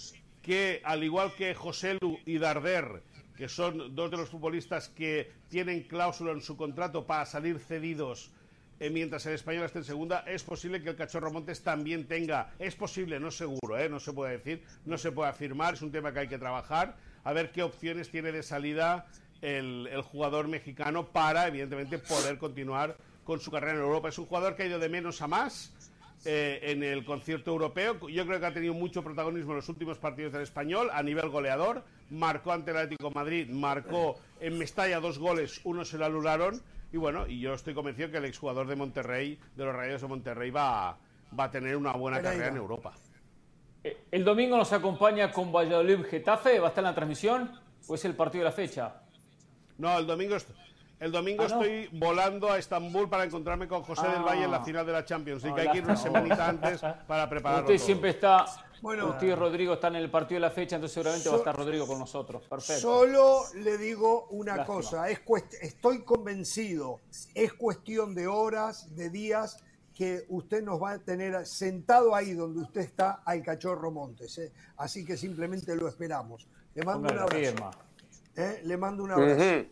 F: que, al igual que José Lu y Darder, que son dos de los futbolistas que tienen cláusula en su contrato para salir cedidos eh, mientras el español esté en segunda, es posible que el Cachorro Montes también tenga, es posible, no seguro, ¿eh? no se puede decir, no se puede afirmar, es un tema que hay que trabajar, a ver qué opciones tiene de salida el, jugador mexicano para, evidentemente, poder continuar con su carrera en Europa. Es un jugador que ha ido de menos a más eh, en el concierto europeo. Yo creo que ha tenido mucho protagonismo en los últimos partidos del español a nivel goleador. Marcó ante el Atlético Madrid, marcó en Mestalla dos goles, uno se lo anularon. Y bueno, y yo estoy convencido que el exjugador de Monterrey, de los Rayos de Monterrey, va, va a tener una buena carrera en Europa.
B: Eh, el domingo nos acompaña con Valladolid Getafe, ¿va a estar en la transmisión? ¿O es el partido de la fecha?
F: No, el domingo, el domingo ah, estoy volando a Estambul para encontrarme con José del Valle en la ah. final de la Champions. Así que hay que ir una semanita antes para prepararlo.
B: Usted siempre está. Bueno, usted y Rodrigo están en el partido de la fecha, entonces seguramente va a estar Rodrigo con nosotros. Perfecto.
A: Solo le digo una cosa: es estoy convencido, es cuestión de horas, de días que usted nos va a tener sentado ahí donde usted está al cachorro Montes. ¿eh? Así que simplemente lo esperamos. Le mando un abrazo. ¿Eh? Le mando un abrazo.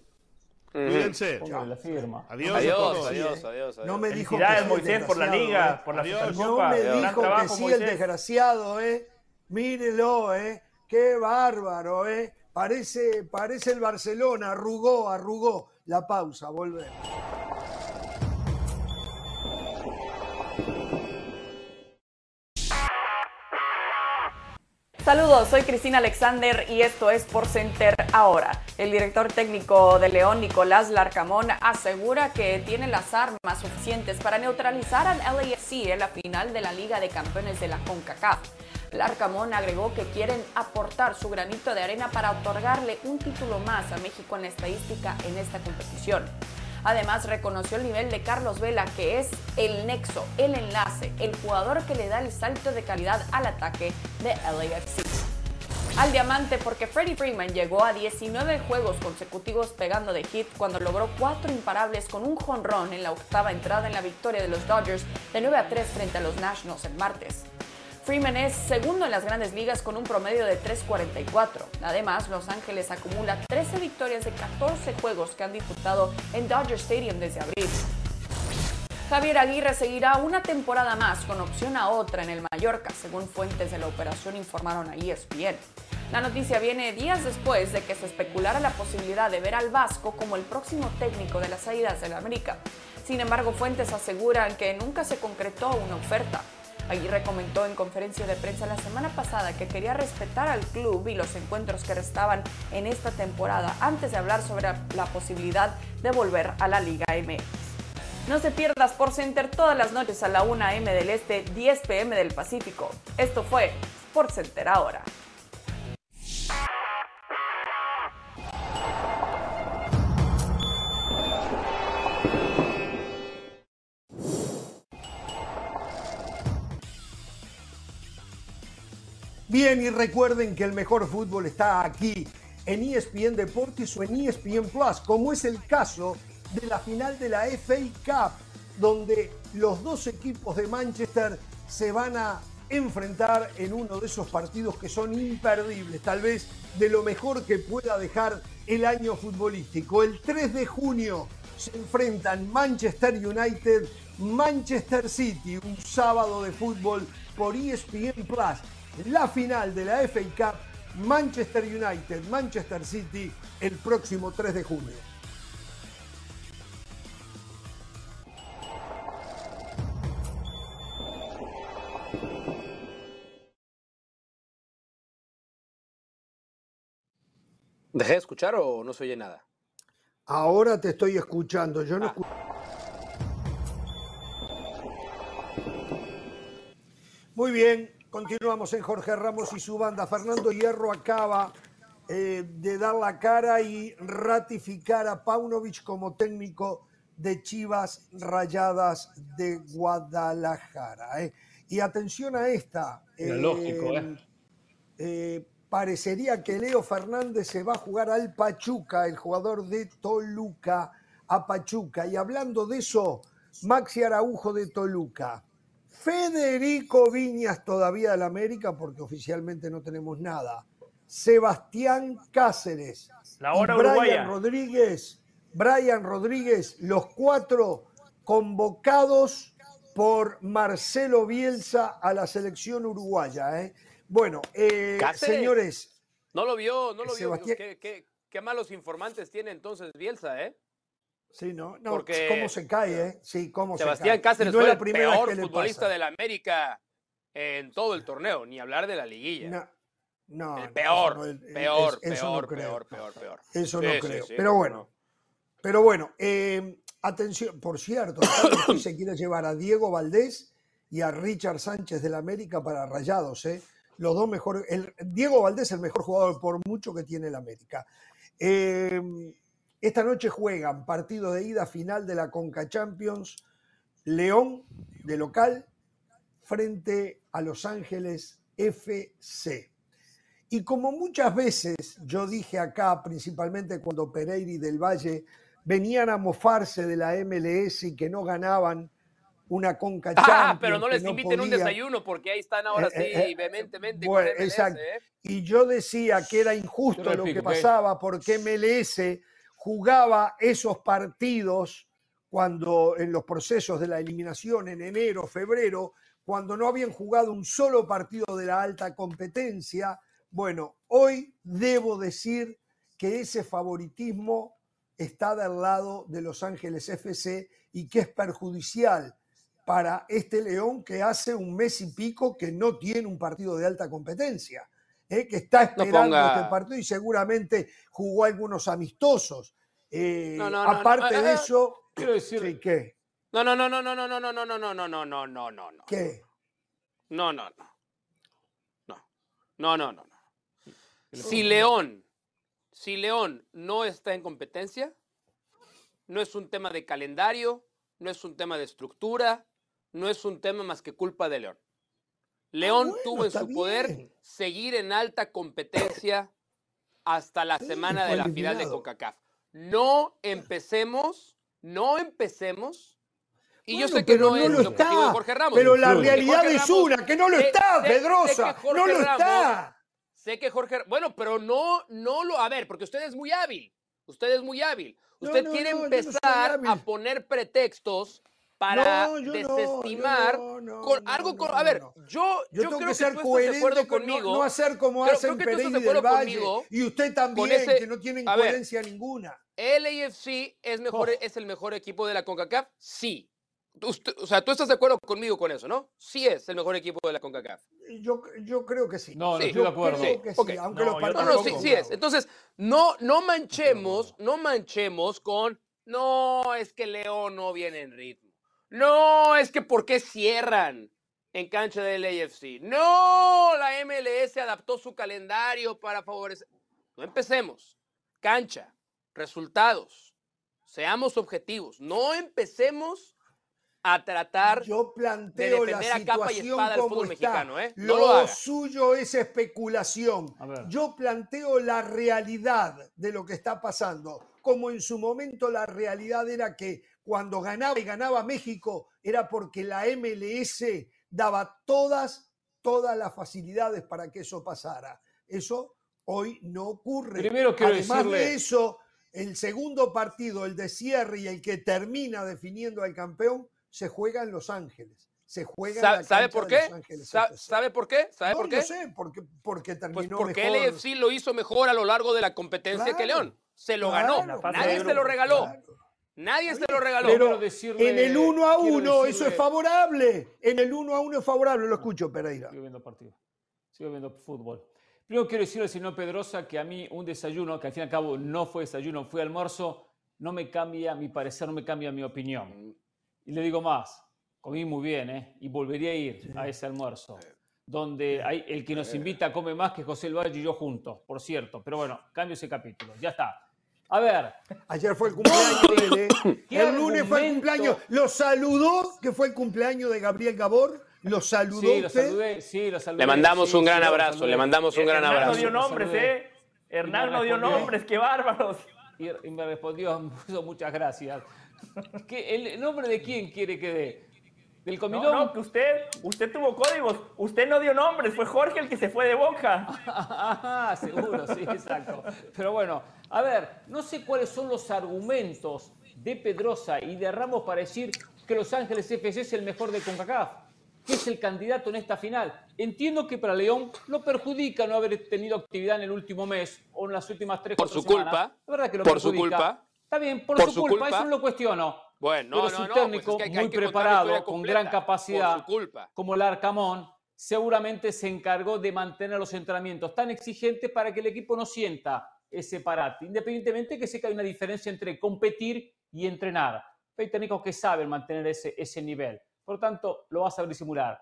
F: Cuídense.
B: La firma.
D: Adiós, adiós, adiós, adiós,
C: No me dijo que sí, Moisés por la liga, ¿eh? por la adiós.
A: No me dijo que sí el desgraciado, ¿eh? Mírelo, ¿eh? Qué bárbaro, ¿eh? Parece, parece el Barcelona, arrugó, arrugó. La pausa, volvemos.
E: Saludos, soy Cristina Alexander y esto es Por Center ahora. El director técnico de León, Nicolás Larcamón, asegura que tiene las armas suficientes para neutralizar al LAFC en la final de la Liga de Campeones de la CONCACAF. Larcamón agregó que quieren aportar su granito de arena para otorgarle un título más a México en la estadística en esta competición. Además, reconoció el nivel de Carlos Vela, que es el nexo, el enlace, el jugador que le da el salto de calidad al ataque de LAFC. Al diamante porque Freddie Freeman llegó a 19 juegos consecutivos pegando de hit cuando logró cuatro imparables con un jonrón en la octava entrada en la victoria de los Dodgers de 9 a 3 frente a los Nationals el martes. Freeman es segundo en las grandes ligas con un promedio de 3.44. Además, Los Ángeles acumula 13 victorias de 14 juegos que han disputado en Dodger Stadium desde abril. Javier Aguirre seguirá una temporada más con opción a otra en el Mallorca, según fuentes de la operación informaron a ESPN. La noticia viene días después de que se especulara la posibilidad de ver al Vasco como el próximo técnico de las Águilas del América. Sin embargo, fuentes aseguran que nunca se concretó una oferta. Aguirre comentó en conferencia de prensa la semana pasada que quería respetar al club y los encuentros que restaban en esta temporada antes de hablar sobre la posibilidad de volver a la Liga MX. No se pierdas por Center todas las noches a la 1 m del Este, 10 pm del Pacífico. Esto fue Sport Center ahora.
A: Bien, y recuerden que el mejor fútbol está aquí, en ESPN Deportes o en ESPN Plus, como es el caso de la final de la FA Cup, donde los dos equipos de Manchester se van a enfrentar en uno de esos partidos que son imperdibles, tal vez de lo mejor que pueda dejar el año futbolístico. El 3 de junio se enfrentan Manchester United, Manchester City, un sábado de fútbol por ESPN Plus la final de la FA Cup Manchester United, Manchester City el próximo 3 de junio.
D: ¿Dejé de escuchar o no se oye nada?
A: Ahora te estoy escuchando, yo no ah. Muy bien, Continuamos en Jorge Ramos y su banda. Fernando Hierro acaba eh, de dar la cara y ratificar a Paunovic como técnico de Chivas Rayadas de Guadalajara. Eh. Y atención a esta.
B: lógico,
A: eh, parecería que Leo Fernández se va a jugar al Pachuca, el jugador de Toluca, a Pachuca. Y hablando de eso, Maxi Araujo de Toluca Federico Viñas todavía del América, porque oficialmente no tenemos nada. Sebastián Cáceres.
C: La hora
A: y Brian
C: uruguaya.
A: Rodríguez. Brian Rodríguez, los cuatro convocados por Marcelo Bielsa a la selección uruguaya. ¿eh? Bueno, eh, señores,
D: No lo vio, no lo vio.
A: Sebastián-
D: ¿Qué, qué, qué malos informantes tiene entonces Bielsa, ¿eh?
A: Sí, ¿no? no
D: Porque-
A: ¿Cómo se cae, eh? Sí, cómo se
D: Sebastián
A: cae.
D: Cáceres
A: Y no es
D: fue
A: la
D: el
A: primera
D: peor
A: que
D: futbolista
A: pasa.
D: de la América en todo el torneo, ni hablar de la liguilla.
A: No, no,
D: el peor,
A: eso no, el-
D: peor,
A: es-
D: peor, peor, peor, peor.
A: Eso no
D: sí,
A: creo.
D: sí,
A: Pero bueno,
D: no.
A: pero bueno, eh, atención, por cierto, se quiere llevar a Diego Valdés y a Richard Sánchez del América para Rayados, ¿eh? Los dos mejores. El, Diego Valdés es el mejor jugador por mucho que tiene el América. Eh, esta noche juegan partido de ida final de la Conca Champions, León de local frente a Los Ángeles FC. Y como muchas veces yo dije acá, principalmente cuando Pereira y Del Valle venían a mofarse de la MLS y que no ganaban una Conca
D: Ah,
A: Champions,
D: pero no les inviten un desayuno porque ahí están ahora
A: Eh,
D: sí
A: eh, eh,
D: vehementemente
A: bueno,
D: con MLS,
A: exacto.
D: ¿eh?
A: Y yo decía que era injusto
B: Yo
A: lo que pasaba porque MLS jugaba esos partidos cuando en los procesos de la eliminación en enero, febrero, cuando no habían jugado un solo partido de la alta competencia. Bueno, hoy debo decir que ese favoritismo está del lado de Los Ángeles FC y que es perjudicial para este León que hace un mes y pico que no tiene un partido de alta competencia, ¿eh? que está esperando
D: ponga-
A: este partido y seguramente jugó algunos amistosos. Eh,
D: No, no, no, no.
A: aparte
D: Ah,
A: de
D: ah,
A: eso,
B: Quiero decir,
A: sí, ¿qué?
D: No, no, no, no, no, no, no, no, no, no, no, no, no, no, no, no, no.
A: ¿Qué?
D: No, no, no. No, no, no, no. no. Si León, si León no está en competencia, no es un tema de calendario, no es un tema de estructura, no es un tema más que culpa de León. León
A: bueno,
D: tuvo en
A: está
D: su poder seguir en alta competencia hasta la
A: Sí,
D: semana de la final de. CONCACAF. No empecemos, no empecemos. Y yo sé que
A: pero
D: no, es
A: lo
D: el objetivo de
A: está.
D: Jorge Ramos.
A: Pero la realidad
D: Jorge
A: es
D: Ramos-
A: una, que no lo
D: sé-
A: está,
D: sé-
A: Pedrosa.
D: Jorge
A: No lo
D: Ramos-
A: está.
D: Sé que Jorge, bueno, pero no, no lo, a ver, porque usted es muy hábil, usted es muy hábil. Usted
A: no,
D: quiere
A: no,
D: empezar a poner pretextos para
A: No, yo no,
D: desestimar
A: no,
D: con algo, con- a ver, yo,
A: Yo,
D: yo,
A: tengo
D: creo
A: que ser
D: acuerdo
A: coherente
D: conmigo.
A: no hacer como
D: Creo-
A: hacen
D: que
A: Pereira Del Valle.
D: conmigo
A: y usted también,
D: ese-
A: que no tienen
D: a ver.
A: coherencia ninguna.
D: ¿El AFC es, mejor,
B: Oh.
D: es el mejor equipo de la CONCACAF? Sí. Usted- o sea, tú estás de acuerdo conmigo con eso, ¿no? Sí es el mejor equipo de la CONCACAF.
A: Yo, yo creo que sí.
B: No, no
D: Sí.
B: estoy de
A: Yo
B: acuerdo.
A: creo que sí,
D: Ok.
A: aunque
C: No,
A: los
D: No, no, sí, sí es. Entonces, no, no manchemos, no manchemos con, no, es que León no viene en ritmo. No, es que ¿por qué cierran en cancha del AFC? No, la MLS adaptó su calendario para favorecer. No empecemos. Cancha, resultados, seamos objetivos. No empecemos a tratar
A: Yo planteo la
D: defender a capa y
A: situación
D: espada al
A: como
D: fútbol
A: está.
D: mexicano, ¿eh? No
A: Lo suyo es especulación. Yo planteo la realidad de lo que está pasando. Como en su momento la realidad era que cuando ganaba y ganaba México era porque la MLS daba todas, todas las facilidades para que eso pasara. Eso hoy no ocurre.
B: Primero quiero
A: Además
B: decirle-
A: de eso, el segundo partido, el de cierre y el que termina definiendo al campeón, se juega en Los Ángeles. Se juega en
D: ¿Sabe,
A: la
D: sabe
A: cancha
D: por
A: de
D: qué?
A: Los Ángeles FC.
D: ¿Sabe por qué? ¿Sabe
A: No,
D: por qué?
A: sé, porque, porque
D: Pues
A: terminó
D: porque
A: mejor.
D: el AFC lo hizo mejor a lo largo de la competencia que León. Se lo
A: claro,
D: ganó. Nadie
C: de
D: se lo regaló.
A: Claro.
D: Nadie se lo regaló.
A: Pero
B: decirle-
A: en el 1 a
B: quiero
A: 1 eso
B: decirle-
A: es favorable. En el 1 a 1 es favorable. Lo escucho, Pereira.
B: Sigo viendo partido. Sigo viendo fútbol. Primero quiero decirle al señor Pedrosa que a mí un desayuno, que al fin y al cabo no fue desayuno, fue almuerzo, no me cambia mi parecer, no me cambia mi opinión. Y le digo más, comí muy bien, ¿eh? Y volvería a ir a ese almuerzo, donde hay, el que nos invita come más que José El Valle y yo juntos, por cierto. Pero bueno, cambio ese capítulo, ya está. A ver,
A: Ayer fue el cumpleaños de él. ¿eh?
B: ¿Qué
A: El lunes fue el cumpleaños. ¿Lo saludó? Que fue el cumpleaños de Gabriel Gabor. ¿Lo saludó
B: sí, lo saludé, sí, lo saludé.
D: Le mandamos
B: sí,
D: un gran
B: sí,
D: abrazo, le mandamos un gran
C: Hernán no
D: abrazo.
C: dio nombres. ¿eh? Hernán no dio nombres, qué bárbaros.
B: Y, me respondió, me puso muchas gracias. ¿Qué, ¿El nombre de quién quiere que dé? del comilón.
C: No, no, que usted, usted tuvo códigos. Usted no dio nombres, fue Jorge el que se fue de boca.
B: Ah, seguro, sí, exacto. Pero bueno, a ver, no sé cuáles son los argumentos de Pedrosa y de Ramos para decir que Los Ángeles FC es el mejor de CONCACAF, que es el candidato en esta final. Entiendo que para León lo perjudica no haber tenido actividad en el último mes o en las últimas tres
D: Por su
B: semanas.
D: culpa.
B: La verdad que lo
D: Por su
B: perjudica.
D: culpa.
B: Está bien, por,
D: Por
B: su,
D: su
B: culpa,
D: culpa.
B: eso no lo cuestiono.
D: Bueno,
B: Pero
D: no,
B: su
D: no, no,
B: técnico,
D: pues es que hay
B: muy preparado, con gran capacidad,
D: Por su culpa.
B: como el Arcamón, seguramente se encargó de mantener los entrenamientos tan exigentes para que el equipo no sienta ese parate, independientemente que sé que hay una diferencia entre competir y entrenar. Hay técnicos que saben mantener ese, ese nivel, por lo tanto lo vas a disimular.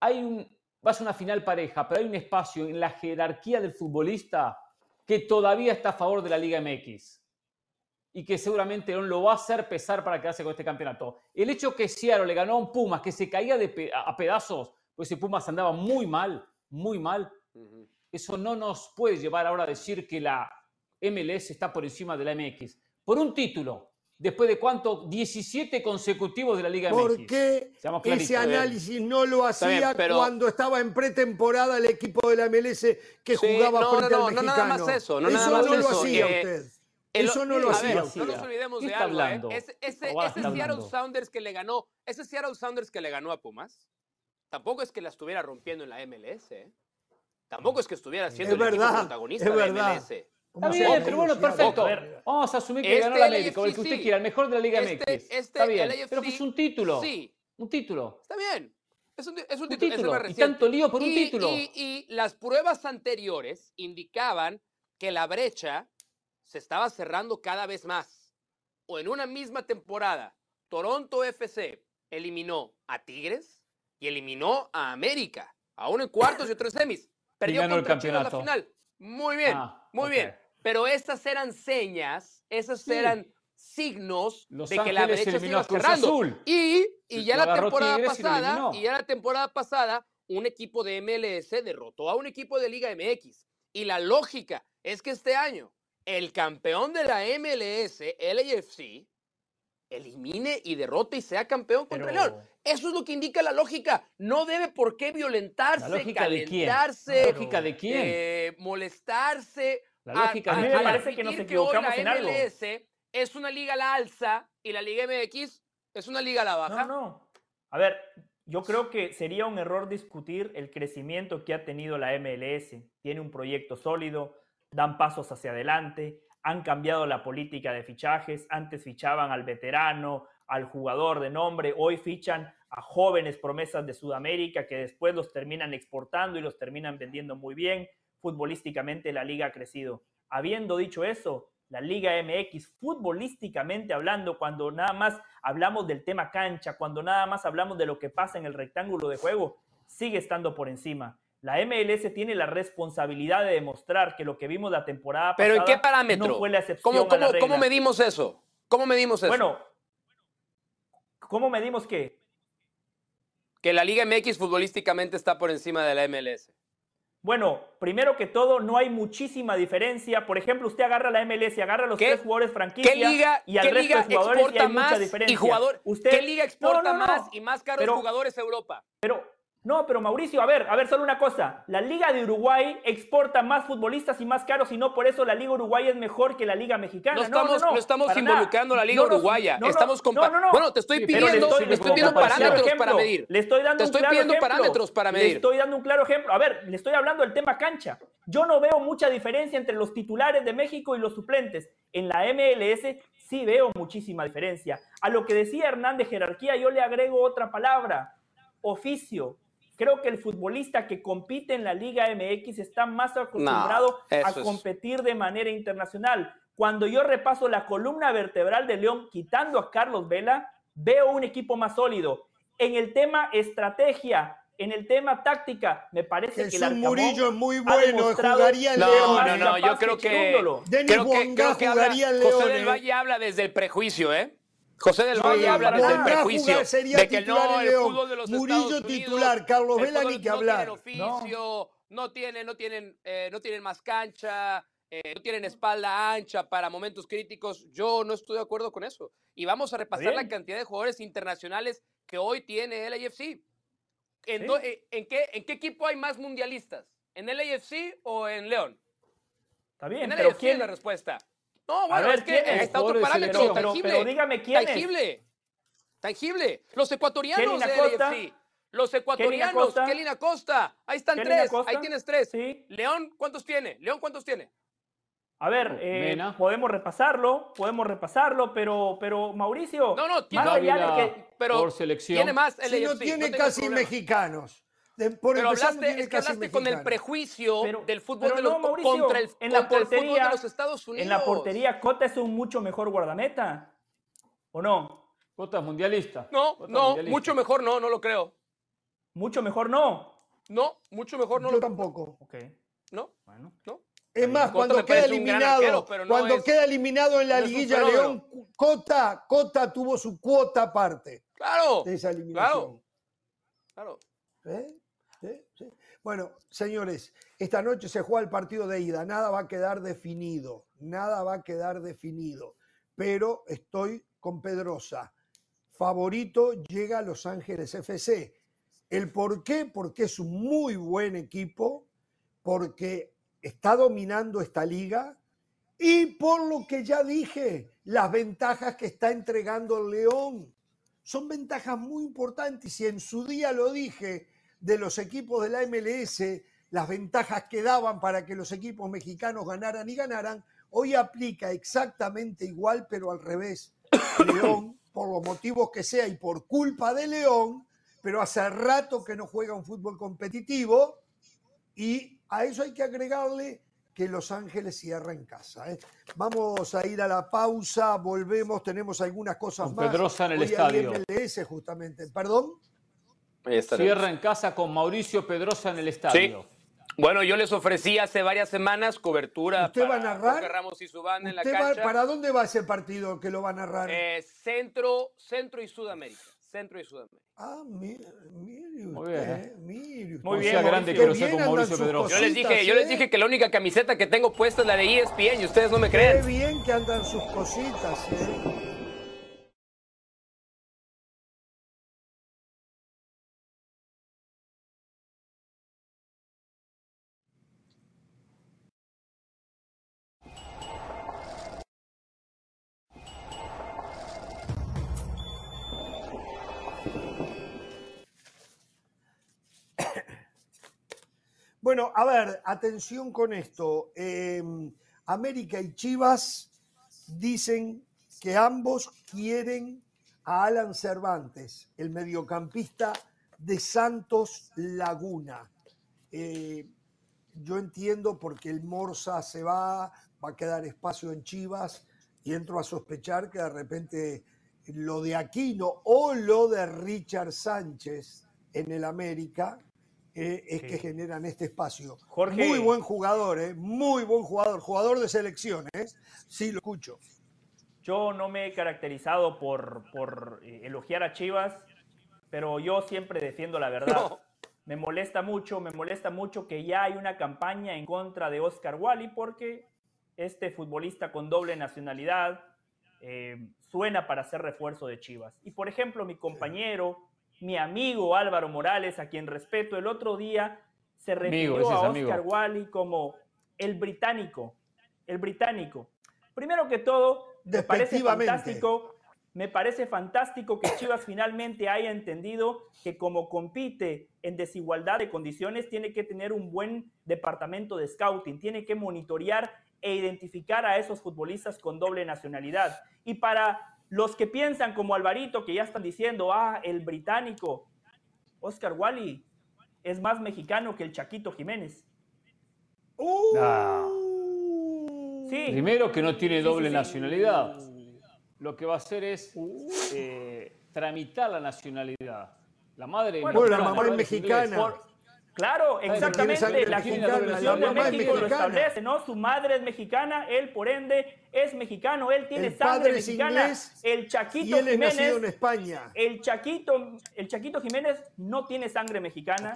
B: Hay un, va a una final pareja, pero hay un espacio en la jerarquía del futbolista que todavía está a favor de la Liga MX y que seguramente León lo va a hacer pesar para quedarse con este campeonato. El hecho que Seattle le ganó a un Pumas que se caía de pe- a pedazos, pues ese Pumas andaba muy mal, muy mal, eso no nos puede llevar ahora a decir que la MLS está por encima de la MX. Por un título, después de cuánto, 17 consecutivos de la Liga
A: ¿Por
B: MX.
A: qué
B: Seamos
A: ese análisis no lo
D: bien,
A: hacía
D: pero-
A: cuando estaba en pretemporada el equipo de la MLS que
D: Sí,
A: jugaba
D: no,
A: frente
D: no,
A: al
D: no,
A: mexicano?
D: nada más eso, no nada
A: eso
D: más
A: no lo hacía
D: eh,
A: usted.
D: El-
A: Eso no lo hacía
D: no nos olvidemos
B: ¿Qué
D: de
B: está
D: algo, ¿eh?
B: hablando?
D: Ese, ese, ese Seattle
B: hablando.
D: Sounders que le ganó, ese Seattle Sounders que le ganó a Pumas, tampoco es que la estuviera rompiendo en la MLS, ¿eh? Tampoco es que estuviera siendo
A: Es
D: el equipo protagonista
A: es
D: de la
A: verdad.
D: MLS.
A: ¿Cómo
B: Está bien, pero bueno, perfecto.
A: a ver.
B: Vamos a asumir que
D: Este
B: ganó la América, o el que usted quiera, el mejor de la Liga
D: Este-
B: MX.
D: este,
B: Está bien,
D: el
B: pero fue un título.
D: Sí,
B: Un título.
D: está bien. Es un, es un
B: Un
D: título, es
B: título.
D: más
B: Y tanto lío por un
D: Y-
B: título.
D: Y, y las pruebas anteriores indicaban que la brecha se estaba cerrando cada vez más. O en una misma temporada, Toronto FC eliminó a Tigres y eliminó a América, aún en cuartos y otros semis. Perdió
B: ganó el
D: contra la
B: campeonato.
D: final. Muy bien,
B: Ah,
D: muy bien. Pero estas eran señas, esas
B: Sí.
D: eran signos
B: Los
D: de que la brecha se iba cerrando.
B: Azul.
D: Y, y ya la temporada
B: y
D: pasada, y ya la temporada pasada, un equipo de MLS derrotó a un equipo de Liga MX. Y la lógica es que este año el campeón de la MLS, LAFC, elimine y derrote y sea campeón contra
C: Pero-
D: León. Eso es lo que indica la lógica. No debe por qué violentarse,
B: ¿La lógica de quién?
D: calentarse,
B: ¿La lógica de quién?
D: eh, molestarse.
B: La lógica
C: de
D: a, a
C: mí me parece que nos equivocamos
D: hoy
C: en
D: la
C: algo.
D: MLS es una liga a la alza y la Liga MX es una liga a la baja.
C: No, no. A ver, yo creo que sería un error discutir el crecimiento que ha tenido la MLS. Tiene un proyecto sólido, dan pasos hacia adelante, han cambiado la política de fichajes. Antes fichaban al veterano, al jugador de nombre, hoy fichan a jóvenes promesas de Sudamérica que después los terminan exportando y los terminan vendiendo muy bien. Futbolísticamente la liga ha crecido. Habiendo dicho eso, la Liga MX, futbolísticamente hablando, cuando nada más hablamos del tema cancha, cuando nada más hablamos de lo que pasa en el rectángulo de juego, sigue estando por encima. La MLS tiene la responsabilidad de demostrar que lo que vimos la temporada
D: ¿Pero en
C: pasada
D: qué parámetro?
C: no fue la excepción
D: ¿Cómo,
C: a la
D: cómo,
C: regla.
D: cómo medimos eso? ¿Cómo medimos eso?
C: Bueno, ¿cómo medimos qué?
D: que la Liga MX futbolísticamente está por encima de la MLS.
C: Bueno, primero que todo, no hay muchísima diferencia. Por ejemplo, usted agarra la MLS y agarra a los
D: ¿Qué-
C: tres jugadores franquicia
D: ¿Qué liga,
C: y al
D: qué
C: resto
D: liga
C: de jugadores y
D: exporta
C: hay mucha
D: más
C: diferencia.
D: y jugador,
C: Usted-
D: ¿Qué liga exporta
C: No, no, no.
D: más y más caros
C: Pero-
D: jugadores a Europa?
C: Pero, no, pero Mauricio, a ver, a ver, solo una cosa. La Liga de Uruguay exporta más futbolistas y más caros y no por eso la Liga Uruguay es mejor que la Liga Mexicana.
D: No estamos, no, estamos a la Liga uruguaya.
C: no, no,
D: estamos compa-
C: no, no, no.
D: Bueno, te estoy
C: le
D: pidiendo,
C: estoy-
D: le estoy pidiendo parámetros
C: ejemplo.
D: para medir.
C: Le estoy dando
D: Te
C: un
D: estoy
C: claro
D: pidiendo
C: ejemplo.
D: parámetros para
C: Le
D: medir.
C: estoy dando un claro ejemplo. A ver, le estoy hablando del tema cancha. Yo no veo mucha diferencia entre los titulares de México y los suplentes. En la MLS sí veo muchísima diferencia. A lo que decía Hernán de jerarquía, yo le agrego otra palabra, oficio. Creo que el futbolista que compite en la Liga MX está más acostumbrado a
D: es-
C: competir de manera internacional. Cuando yo repaso la columna vertebral de León, quitando a Carlos Vela, veo un equipo más sólido. En el tema estrategia, en el tema táctica, me parece que
A: Jesús
C: el Arcamón
A: Murillo es muy bueno, jugaría en
D: No,
A: León.
D: no,
C: más
D: no,
C: capaz
D: yo creo que- Creo que, creo que habla-
A: jugaría en
D: José
A: León.
D: del
A: eh.
D: Valle habla desde el prejuicio, ¿eh? José del Valle habla desde el prejuicio.
A: sería
D: de que no, el fútbol de los
A: Murillo
D: Estados Unidos,
A: titular, Carlos
D: el
A: Vela ni que
D: no
A: hablar.
D: Tienen oficio, no, tienen, no tienen, eh, no tienen más cancha, eh, no tienen espalda ancha para momentos críticos. Yo no estoy de acuerdo con eso. y vamos a repasar la cantidad de jugadores internacionales que hoy tiene el AFC. ¿En, eh, ¿en, qué, ¿En qué equipo hay más mundialistas? ¿En el AFC o en León?
C: Está bien,
D: en el
C: pero
D: AFC
C: ¿quién?
D: es la respuesta. No, bueno, es que está otro parámetro tangible.
C: Pero, dígame quién
D: tangible. Tangible. Los ecuatorianos del AFC. Los ecuatorianos, Kelly Acosta. Ahí están tres. Ahí tienes tres.
C: Sí.
D: León, ¿cuántos tiene? León, ¿cuántos tiene?
C: A ver, eh, podemos repasarlo, podemos repasarlo, pero, pero Mauricio.
D: No, no,
B: tiene más allá de que, pero por selección.
D: Tiene más
A: el si no tiene casi mexicanos. Por
D: pero hablaste, es que hablaste con el prejuicio del fútbol de los, contra el, en la portería, de los Estados Unidos.
C: En la portería, Cota es un mucho mejor guardameta. ¿O no?
B: Cota es mundialista.
D: No, no, mucho mejor no, no lo creo.
C: Mucho mejor no.
D: No, mucho mejor no.
A: Yo tampoco.
C: Ok.
D: No,
C: bueno.
D: no.
A: Es más, cuando queda eliminado, cuando queda eliminado en la liguilla León, Cota, Cota tuvo su cuota aparte.
D: Claro.
A: De esa eliminación.
D: Claro.
A: ¿Eh? Bueno, señores, esta noche se juega el partido de ida. Nada va a quedar definido. Nada va a quedar definido. Pero estoy con Pedrosa. Favorito llega a Los Ángeles FC. ¿El por qué? Porque es un muy buen equipo, porque está dominando esta liga y por lo que ya dije, las ventajas que está entregando el León. Son ventajas muy importantes y en su día lo dije de los equipos de la MLS, las ventajas que daban para que los equipos mexicanos ganaran y ganaran, hoy aplica exactamente igual, pero al revés. León, por los motivos que sea y por culpa de León, pero hace rato que no juega un fútbol competitivo y a eso hay que agregarle que Los Ángeles cierra en casa. ¿eh? Vamos a ir a la pausa, volvemos, tenemos algunas cosas
B: con
A: más.
B: Pedrosa en el estadio.
A: MLS justamente, perdón.
B: Cierra en casa con Mauricio Pedrosa en el estadio.
D: Sí. Bueno, yo les ofrecí hace varias semanas cobertura
A: ¿Usted va a narrar?
D: Ramos y su banda en la cancha.
A: ¿Para dónde va ese partido que lo va a narrar?
D: Eh, centro, centro y Sudamérica. Centro y Sudamérica.
A: Ah, mire, mire
B: Muy bien.
A: Mire
B: Muy bien, grande que sea con Mauricio Pedrosa.
D: Yo les, dije, yo les
A: ¿eh?
D: dije que la única camiseta que tengo puesta es la de ESPN y ustedes no me creen.
A: Qué bien que andan sus cositas, ¿eh? Bueno, a ver, atención con esto. Em, América y Chivas dicen que ambos quieren a Alan Cervantes, el mediocampista de Santos Laguna. Eh, yo entiendo porque el Morsa se va, va a quedar espacio en Chivas y entro a sospechar que de repente lo de Aquino o lo de Richard Sánchez en el América eh, es que generan este espacio. muy buen jugador, eh, muy buen jugador, jugador de selección, ¿eh? sí lo escucho.
C: Yo no me he caracterizado por, por eh, elogiar a Chivas, pero yo siempre defiendo la verdad. Me molesta mucho, me molesta mucho que ya hay una campaña en contra de Oscar Wally porque este futbolista con doble nacionalidad suena para ser refuerzo de Chivas. Y por ejemplo, mi compañero mi amigo Álvaro Morales, a quien respeto, el otro día se refirió a Oscar Wally como el británico, el británico. Primero que todo, me parece fantástico, me parece fantástico que Chivas finalmente haya entendido que como compite en desigualdad de condiciones, tiene que tener un buen departamento de scouting, tiene que monitorear e identificar a esos futbolistas con doble nacionalidad. Y para los que piensan como Alvarito, que ya están diciendo, ah, el británico, Oscar Wally, es más mexicano que el Chaquito Jiménez.
B: Uh. Primero que no tiene doble nacionalidad. Lo que va a hacer es eh, tramitar la nacionalidad. La madre
A: bueno, la mamá es mexicana.
C: Claro, exactamente. La Constitución de México lo establece, ¿no? Su madre es mexicana, él por ende es mexicano, él tiene sangre mexicana. el Chaquito Jiménez.
A: en España.
C: El Chaquito, el Chaquito Jiménez no tiene sangre mexicana.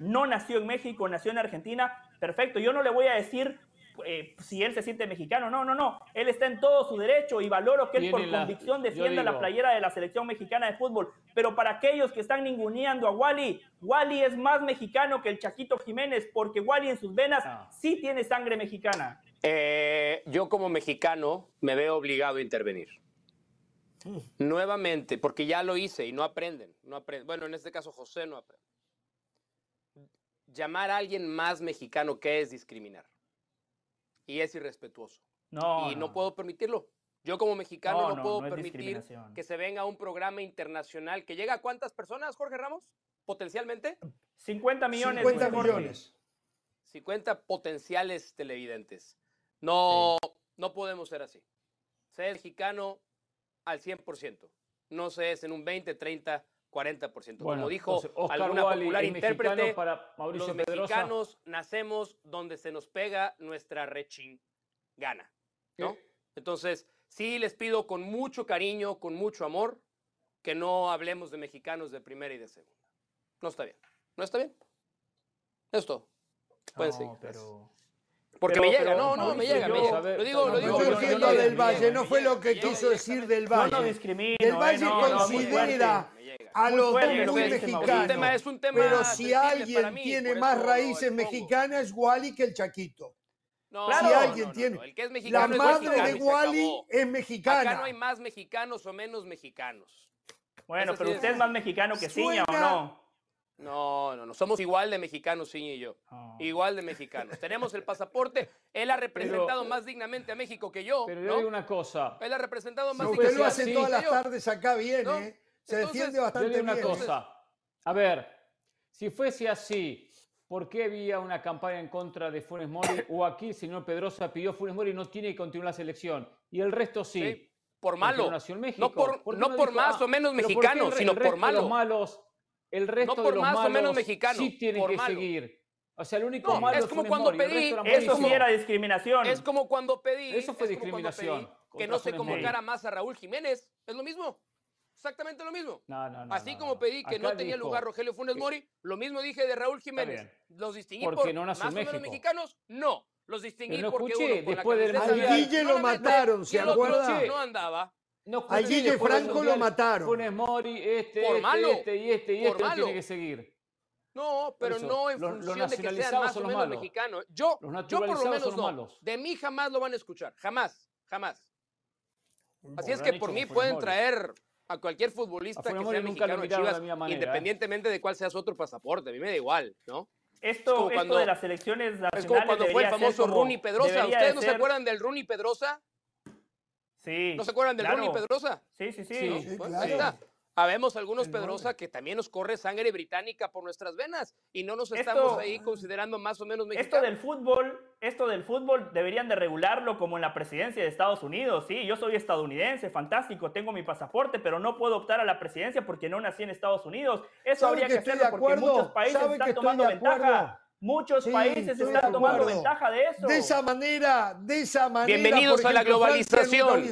C: No nació en México, nació en Argentina. Perfecto. Yo no le voy a decir eh, si él se siente mexicano. No, no, no. Él está en todo su derecho y valoro que él por convicción defienda la playera de la selección mexicana de fútbol. Pero para aquellos que están ninguneando a Wally, Wally es más mexicano que el Chaquito Jiménez porque Wally en sus venas ah. sí tiene sangre mexicana.
D: Eh, yo como mexicano me veo obligado a intervenir. Mm. Nuevamente, porque ya lo hice y no aprenden, no aprenden. Bueno, en este caso José no aprende. Llamar a alguien más mexicano que es discriminar. Y es irrespetuoso. No, y no, puedo permitirlo. Yo como mexicano no, puedo permitir que se venga un programa internacional que llega a cuántas personas, Jorge Ramos, potencialmente.
C: 50 millones.
A: 50 millones.
D: 50 potenciales televidentes. No, no podemos ser así. Ser mexicano al 100%. No se es en un 20, 30, 40%. Como dijo alguna popular intérprete, para Mauricio los mexicanos nacemos donde se nos pega nuestra rechín gana. ¿no? Entonces, sí les pido con mucho cariño, con mucho amor, que no hablemos de mexicanos de primera y de segunda. No está bien. No está bien. Esto. Pueden seguir. Pero... Porque me llega, no, no, me llega, me llega. Lo digo, lo digo.
A: Yo del Valle, no fue lo que quiso decir del Valle.
C: No discrimino.
A: Del Valle considera a los dos muy mexicanos. Pero si alguien tiene más raíces mexicanas, Wally que el Chaquito. No, si alguien tiene. El que es mexicano la madre de Wally es mexicana.
D: Acá no hay más mexicanos o menos mexicanos.
C: Bueno, pero usted es más mexicano que Ciña, ¿o no?
D: No, no, no. Somos igual de mexicanos, Ciña y yo. Oh. Igual de mexicanos. Tenemos el pasaporte. Él ha representado más dignamente a México que yo.
B: Pero yo digo una cosa.
D: Él ha representado más
A: dignamente. Usted lo hace todas las tardes acá bien, ¿eh? Se defiende bastante yo digo
B: una cosa. A ver, si fuese así, ¿por qué había una campaña en contra de Funes Mori? O aquí el señor Pedrosa pidió Funes Mori no tiene que continuar la selección. Y el resto sí.
D: por malo. No por, no por más o menos mexicano, sino por malo.
B: malos el resto no por de los más malos o menos mexicano, sí tienen que seguir. O sea, el único malo
D: es como cuando pedí,
C: eso sí era discriminación.
D: Es como cuando pedí,
B: eso fue discriminación.
D: que no se convocara más a Raúl Jiménez, es lo mismo. Exactamente lo mismo. No, no, no, Así como pedí que no tenía lugar Rogelio Funes Mori, lo mismo dije de Raúl Jiménez. Los distinguí por no más o menos mexicanos, no. Los distinguí porque
B: uno con después del
A: Al Guille lo mataron, ¿se acuerda?
D: No andaba.
A: No, a Guille Franco lo mataron.
B: Funes Mori, este, por este, malo, este y este y este tiene que seguir.
D: No, pero no en función de que sean más o menos mexicanos. Yo, yo por lo menos no. De mí jamás lo van a escuchar. Jamás, jamás. Así es que por mí pueden traer a cualquier futbolista que sea mexicano Chivas, ¿eh? independientemente de cuál sea su otro pasaporte. A mí me da igual, ¿no?
C: Esto, cuando, de las elecciones
D: Es como cuando fue el famoso Rooney Pedrosa. ¿Ustedes no se acuerdan del Rooney Pedrosa?
C: Sí.
D: ¿No se acuerdan del claro. Pedrosa?
C: Sí, sí, sí.
D: Ahí está. Habemos algunos Pedrosa que también nos corre sangre británica por nuestras venas y no nos estamos ahí considerando más o menos mexicanos.
C: Esto del fútbol, esto del fútbol deberían de regularlo como en la presidencia de Estados Unidos. Sí, yo soy estadounidense, fantástico, tengo mi pasaporte, pero no puedo optar a la presidencia porque no nací en Estados Unidos. Eso habría que, hacerlo porque muchos países están tomando ventaja Muchos países están tomando ventaja de eso.
A: De esa manera, de esa manera.
D: Bienvenidos a la globalización.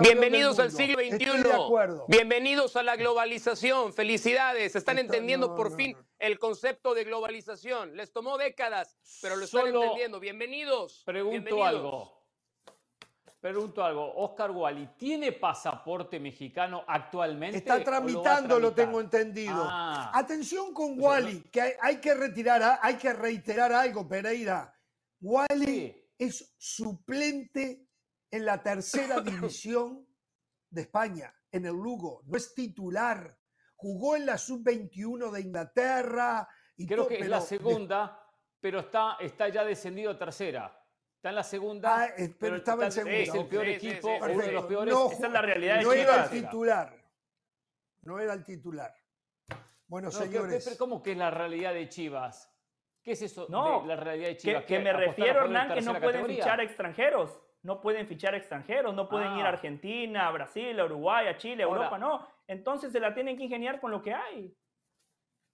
D: Bienvenidos al siglo XXI. Bienvenidos a la globalización. Felicidades. Están entendiendo por fin el concepto de globalización. Les tomó décadas, pero lo están entendiendo. Bienvenidos.
B: Pregunto algo. Pregunto algo, Oscar Wally, ¿tiene pasaporte mexicano actualmente?
A: Está tramitando, lo, tengo entendido. Ah. Atención con Wally, que hay, que retirar, hay que reiterar algo, Pereira. Wally es suplente en la tercera división de España, en el Lugo, no es titular. Jugó en la sub-21 de Inglaterra. Y
B: Creo que es la segunda, pero está, está ya descendido a tercera. Está en la segunda.
A: Ah, pero, estaba en segunda.
B: Es el peor equipo, uno de los peores.
C: Esa es la realidad de
A: No era el titular. No era el titular. Bueno, señores.
B: ¿Cómo que es la realidad de Chivas? ¿Qué es eso no, de la realidad de Chivas?
C: Que, me refiero, Hernán, que no pueden fichar extranjeros. No pueden fichar extranjeros, no pueden ir a ah. Argentina, a Brasil, a Uruguay, a Chile, a Europa, no. Entonces se la tienen que ingeniar con lo que hay.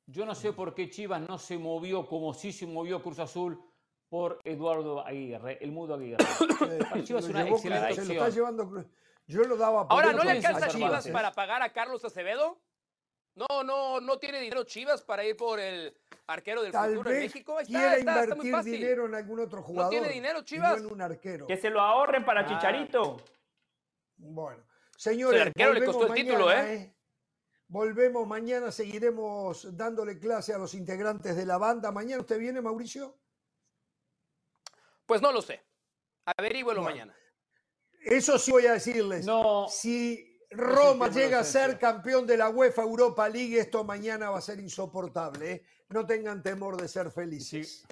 B: Yo no sé por qué Chivas no se movió como sí se movió Cruz Azul por Eduardo Aguirre, el mudo Aguirre.
A: Chivas es una excelente se lo está llevando, yo lo daba
D: por Ahora, ¿no le alcanza a Chivas para pagar a Carlos Acevedo? No, no, no tiene dinero Chivas para ir por el arquero del
A: Tal
D: futuro en
A: vez
D: México. Ahí está, está, está muy
A: invertir
D: fácil.
A: dinero en algún otro jugador.
D: tiene dinero,
A: no
D: Chivas?
A: en un arquero.
C: Que se lo ahorren para
B: Ah.
C: Chicharito.
A: Bueno, señores,
D: El arquero le costó el título,
A: mañana,
D: ¿eh?
A: Volvemos mañana, seguiremos dándole clase a los integrantes de la banda. ¿Mañana usted viene, Mauricio?
D: Pues no lo sé. Averígüelo
A: Bueno.
D: mañana.
A: Eso sí voy a decirles.
B: No.
A: Si Roma llega a ser campeón de la UEFA Europa League, esto mañana va a ser insoportable. ¿eh? No tengan temor de ser felices.